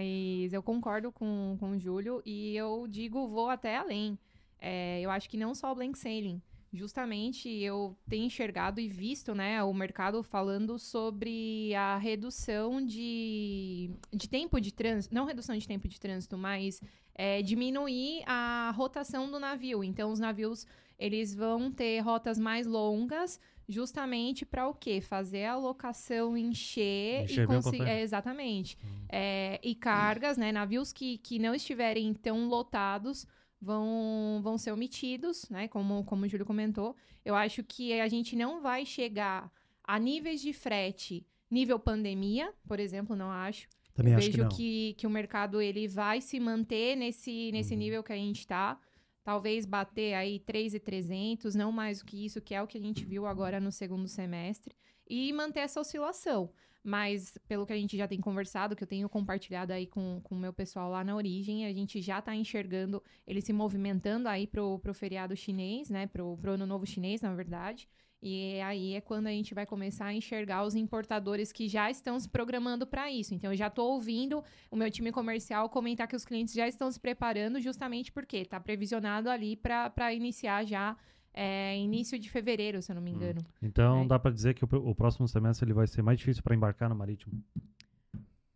Mas eu concordo com, com o Júlio e eu digo, vou até além. É, eu acho que não só o blank sailing. Justamente eu tenho enxergado e visto né, o mercado falando sobre a redução de, de tempo de trânsito. Não redução de tempo de trânsito, mas é, diminuir a rotação do navio. Então, os navios eles vão ter rotas mais longas, justamente para o quê? Fazer a locação encher, Encher e conseguir. É, exatamente. Hum. É, e cargas, né? Navios que, que não estiverem tão lotados vão, vão ser omitidos, né? Como, como o Júlio comentou. Eu acho que a gente não vai chegar a níveis de frete nível pandemia, por exemplo, não acho. Também Eu acho que vejo não. que, que o mercado ele vai se manter nesse, nesse Uhum. nível que a gente está. Talvez bater aí 3,300, não mais do que isso, que é o que a gente viu agora no segundo semestre. E manter essa oscilação. Mas, pelo que a gente já tem conversado, que eu tenho compartilhado aí com com o meu pessoal lá na origem, a gente já está enxergando ele se movimentando aí pro, pro feriado chinês, né? Pro, pro ano novo chinês, na verdade. E aí é quando a gente vai começar a enxergar os importadores que já estão se programando para isso. Então, eu já estou ouvindo o meu time comercial comentar que os clientes já estão se preparando, justamente porque está previsionado ali para iniciar já é, início de fevereiro, se eu não me engano. Então É. dá pra dizer que o, o próximo semestre ele vai ser mais difícil pra embarcar no marítimo.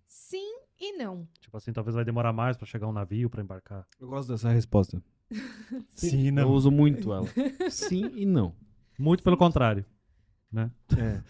Sim e não. Tipo assim, talvez vai demorar mais pra chegar um navio pra embarcar. Eu gosto dessa resposta. Sim, Eu não. uso muito ela. Sim e não. Muito pelo contrário. Né? É.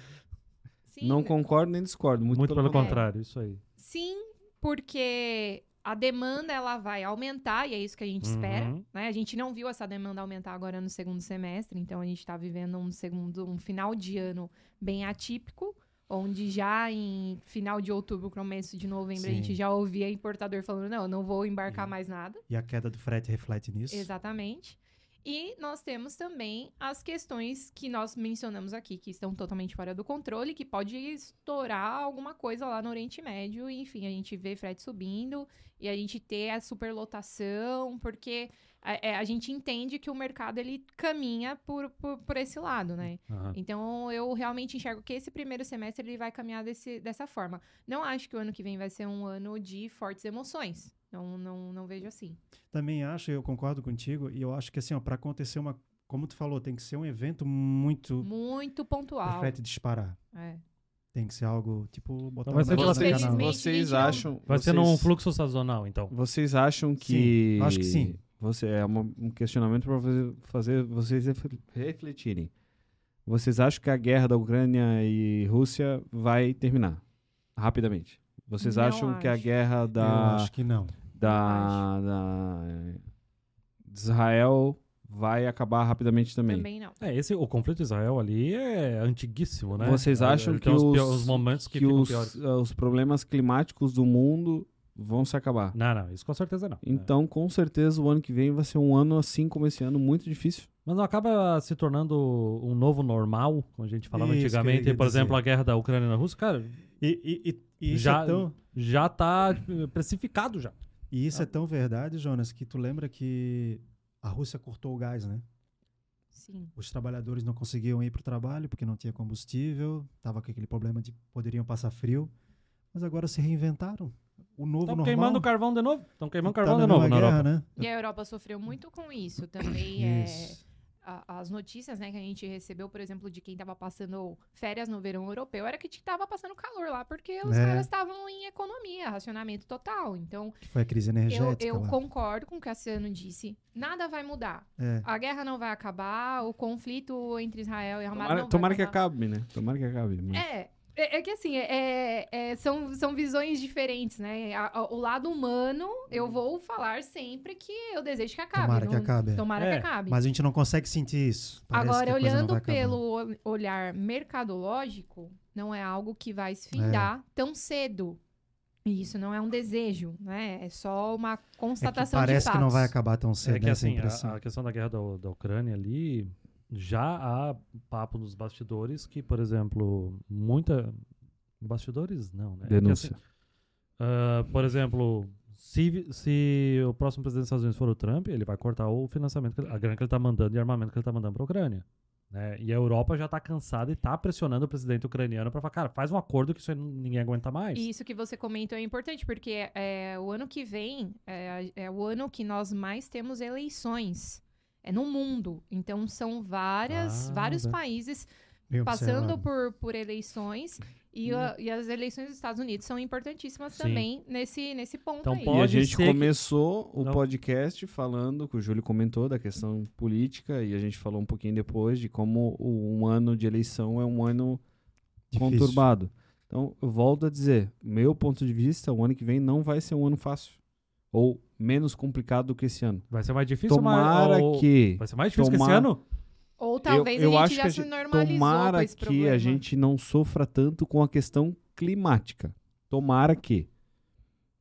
Sim, Não concordo nem discordo. Muito, Muito, pelo contrário. contrário, isso aí. Sim, porque a demanda ela vai aumentar e é isso que a gente espera. Uhum. Né? A gente não viu essa demanda aumentar agora no segundo semestre, então a gente está vivendo um segundo, um final de ano bem atípico, onde já em final de outubro, começo de novembro, a Sim. gente já ouvia importador falando, não, eu não vou embarcar Sim. mais nada. E a queda do frete reflete nisso. Exatamente. E nós temos também as questões que nós mencionamos aqui, que estão totalmente fora do controle, que pode estourar alguma coisa lá no Oriente Médio. Enfim, a gente vê frete subindo e a gente ter a superlotação, porque a, é, a gente entende que o mercado ele caminha por, por, por esse lado, né? Aham. Então, eu realmente enxergo que esse primeiro semestre ele vai caminhar desse, dessa forma. Não acho que o ano que vem vai ser um ano de fortes emoções. Não, não, não vejo assim. Também acho, eu concordo contigo, e eu acho que assim, ó, para acontecer uma, como tu falou, tem que ser um evento muito Muito pontual. frete disparar. É. Tem que ser algo tipo botar vai ser aquela- no canal. Infelizmente, Vocês não- acham. Vai ser vocês- num fluxo sazonal, então. Vocês acham que. acho que sim. Você, é uma- um questionamento para fazer, fazer vocês refle- refletirem. Vocês acham que a guerra da Ucrânia e Rússia vai terminar rapidamente? Vocês Não acham que a acho. guerra Eu da, acho que não. da, da de Israel vai acabar rapidamente também? Também não. É, esse, o conflito de Israel ali é antiguíssimo, né? Vocês É, acham ele que os, os- momentos que, que ficam os, piores? eh, os problemas climáticos do mundo vão se acabar? Não, não, isso com certeza não. É. Então, com certeza, o ano que vem vai ser um ano assim como esse ano, muito difícil. Mas não acaba se tornando um novo normal, como a gente falava Isso antigamente, por dizer. exemplo, a guerra da Ucrânia na Rússia, cara, E, e, e- e isso, Já- é tão, já tá precificado já. e isso é tão verdade, Jonas, que tu lembra que a Rússia cortou o gás, né? Sim. Os trabalhadores não conseguiam ir para o trabalho porque não tinha combustível, tava com aquele problema de poderiam passar frio, mas agora se reinventaram. O novo Estão queimando carvão de novo? Estão queimando tá carvão de novo na guerra, Europa. né? E a Europa sofreu muito com isso também. é, Isso. a- as notícias né, que a gente recebeu, por exemplo, de quem estava passando férias no verão europeu, era que estava passando calor lá, porque os É. caras estavam em economia, racionamento total. Então, Que foi a crise eu, energética eu lá. concordo com o que a Ciano disse. Nada vai mudar. É. A guerra não vai acabar, o conflito entre Israel e Hamas Tomara, não tomara vai que acabar. acabe, né? Tomara que acabe. mas- É, é, é que assim, é, é- são, são visões diferentes, né? A- a- o lado humano, eu vou falar sempre que eu desejo que acabe. Tomara que não- acabe. é. Tomara É, que acabe. Mas a gente não consegue sentir isso. Parece que Agora, olhando acabar. pelo ol- olhar mercadológico, não é algo que vai se findar tão cedo. E isso não é um desejo, né? É só uma É que constatação parece de que não vai fatos. acabar tão cedo, É que né, essa assim, impressão. a, a questão da guerra da, da Ucrânia ali, já há papo nos bastidores que, por exemplo, muita... Bastidores? Não, né? É Denúncia. assim, ah, por exemplo, se, se o próximo presidente dos Estados Unidos for o Trump, ele vai cortar o financiamento, ele- a grana que ele está mandando e armamento que ele está mandando para a Ucrânia. Né? E a Europa já está cansada e está pressionando o presidente ucraniano para falar, cara, faz um acordo que isso aí ninguém aguenta mais. E isso que você comentou é importante, porque é, o ano que vem é, é o ano que nós mais temos eleições. É no mundo. Então, são várias, Ah, vários né. países Bem passando observado. por, por eleições. E, a- e as eleições dos Estados Unidos são importantíssimas Sim. também nesse, nesse ponto Então, aí. E a Pode gente que- começou o Não. podcast falando, que o Júlio comentou, da questão política, e a gente falou um pouquinho depois de como o- um ano de eleição é um ano Difícil. conturbado. Então, eu volto a dizer, meu ponto de vista, o ano que vem não vai ser um ano fácil. Ou menos complicado do que esse ano. Vai ser mais difícil, Tomara ou- que. Vai ser mais difícil que esse tomar- ano? Ou talvez eu, eu a acho gente que já se normalizou com tomara esse que problema. a gente não sofra tanto com a questão climática. Tomara que.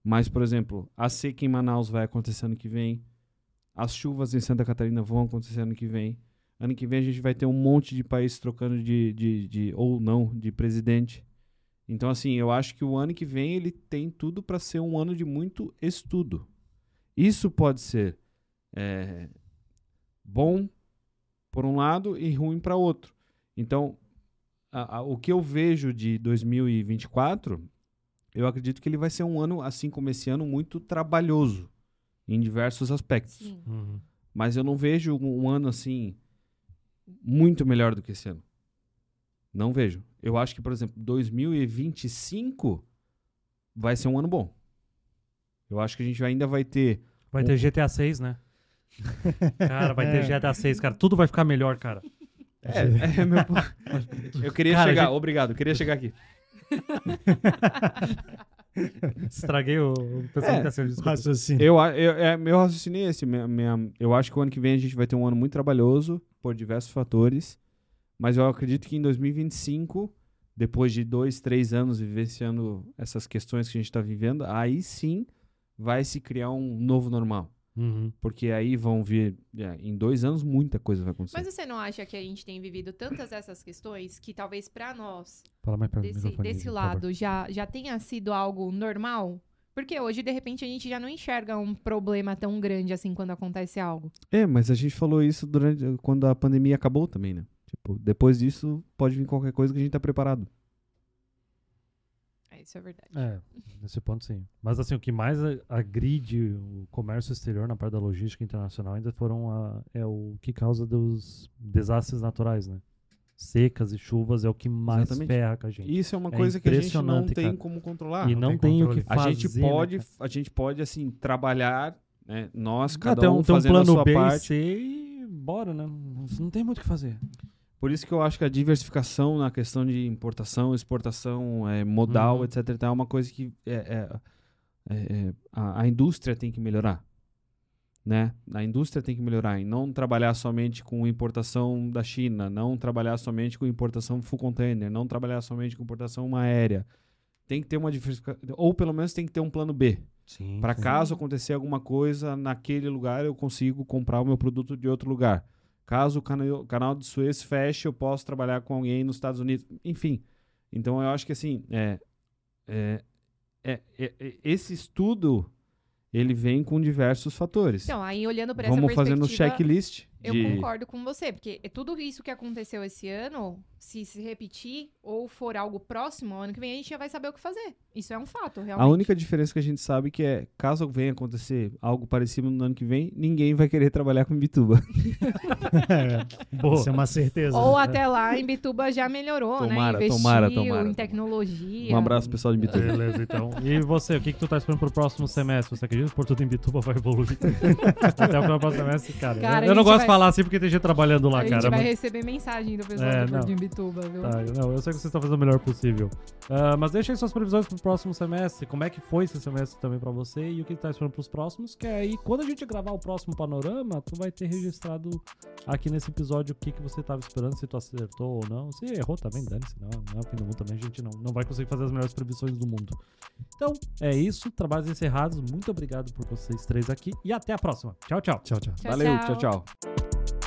Mas, por exemplo, a seca em Manaus vai acontecer ano que vem. As chuvas em Santa Catarina vão acontecer ano que vem. Ano que vem a gente vai ter um monte de países trocando de, de, de ou não, de presidente. Então, assim, eu acho que o ano que vem ele tem tudo para ser um ano de muito estudo. Isso pode ser é, bom por um lado e ruim para outro. Então, a- a- o que eu vejo de 2024, eu acredito que ele vai ser um ano, assim como esse ano, muito trabalhoso em diversos aspectos. Uhum. Mas eu não vejo um, um ano assim muito melhor do que esse ano. Não vejo. Eu acho que, por exemplo, 2025 vai ser um ano bom. Eu acho que a gente ainda vai ter Vai ter GTA 6, né? Cara, vai ter GTA 6, cara. Tudo vai ficar melhor, cara. É, é meu Eu queria Cara, chegar, gente- obrigado, eu queria chegar aqui. Estraguei o, o pessoal É, que tá desculpa. Raciocínio. Eu, a- eu, é, meu raciocínio é esse. Minha, minha- eu acho que o ano que vem a gente vai ter um ano muito trabalhoso por diversos fatores. Mas eu acredito que em 2025 depois de dois, três anos vivenciando essas questões que a gente está vivendo, aí sim vai se criar um novo normal. Uhum. Porque aí vão vir, é, em dois anos, muita coisa vai acontecer. Mas você não acha que a gente tem vivido tantas essas questões que talvez pra nós, Fala mais perto do desse, desse lado, já, já tenha sido algo normal? Porque hoje, de repente, a gente já não enxerga um problema tão grande assim quando acontece algo. É, mas a gente falou isso durante quando a pandemia acabou também, né? Tipo, depois disso pode vir qualquer coisa que a gente tá preparado. É, isso é verdade. É, nesse ponto sim. Mas assim, o que mais a- agride o comércio exterior na parte da logística internacional ainda foram a, é o que causa dos desastres naturais, né? Secas e chuvas é o que mais Exatamente. ferra com a gente. Isso é uma É coisa que a gente não tem cara. como controlar. e não, tem tem, o que A fazer. gente né, pode, cara? a gente pode assim trabalhar, né? Nós Ah, cada tem um, tem fazendo a plano sua B e parte. C e bora, né? Não- Não tem muito o que fazer. Por isso que eu acho que a diversificação na questão de importação, exportação, é, modal, Uhum. etc. É uma coisa que é, é, é, é, a, a indústria tem que melhorar. Né? A indústria tem que melhorar e não trabalhar somente com importação da China, não trabalhar somente com importação full container, não trabalhar somente com importação aérea. Tem que ter uma diversificação, ou pelo menos tem que ter um plano B. Para caso acontecer alguma coisa naquele lugar, eu consigo comprar o meu produto de outro lugar. Caso o canal, de Suez feche, eu posso trabalhar com alguém nos Estados Unidos. Enfim. Então eu acho que assim, é, é, é- é- é- esse estudo ele vem com diversos fatores. Então, aí olhando para essa Vamos perspectiva... fazendo checklist Eu de concordo com você, porque é tudo isso que aconteceu esse ano, se se repetir ou for algo próximo, ano que vem a gente já vai saber o que fazer. Isso é um fato, realmente. A única diferença que a gente sabe que é, caso venha acontecer algo parecido no ano que vem, ninguém vai querer trabalhar com Bituba. Boa. Isso é uma certeza. Ou né? até lá em Bituba já melhorou, Tomara, né? Investiu tomara, tomara. em tecnologia. Um abraço pessoal de Bituba. Beleza, então. E você, o que, que tu tá esperando pro próximo semestre? Você acredita que o Porto em Bituba vai evoluir? Até o próximo semestre, cara. Cara, eu a não gente gosto vai- de falar assim porque tem gente trabalhando lá, a gente cara. vai mas- receber mensagem do pessoal É, do não. Porto em Bituba, viu? Tá, eu- não, eu sei que vocês estão fazendo o melhor possível. Ah, mas deixa aí suas previsões pro próximo semestre. Como é que foi esse semestre também pra você e o que tá esperando pros próximos? Que aí, quando a gente gravar o próximo panorama, tu vai ter registrado aqui nesse episódio o que, que você tava esperando, se tu acertou ou não. Se errou também, dane-se. Não, não é o fim do mundo também. A gente não, não vai conseguir fazer as melhores previsões do mundo. Então, é isso. Trabalhos encerrados. Muito obrigado por vocês três aqui e até a próxima. Tchau, tchau. Tchau, tchau. Tchau, Valeu, tchau. tchau. tchau.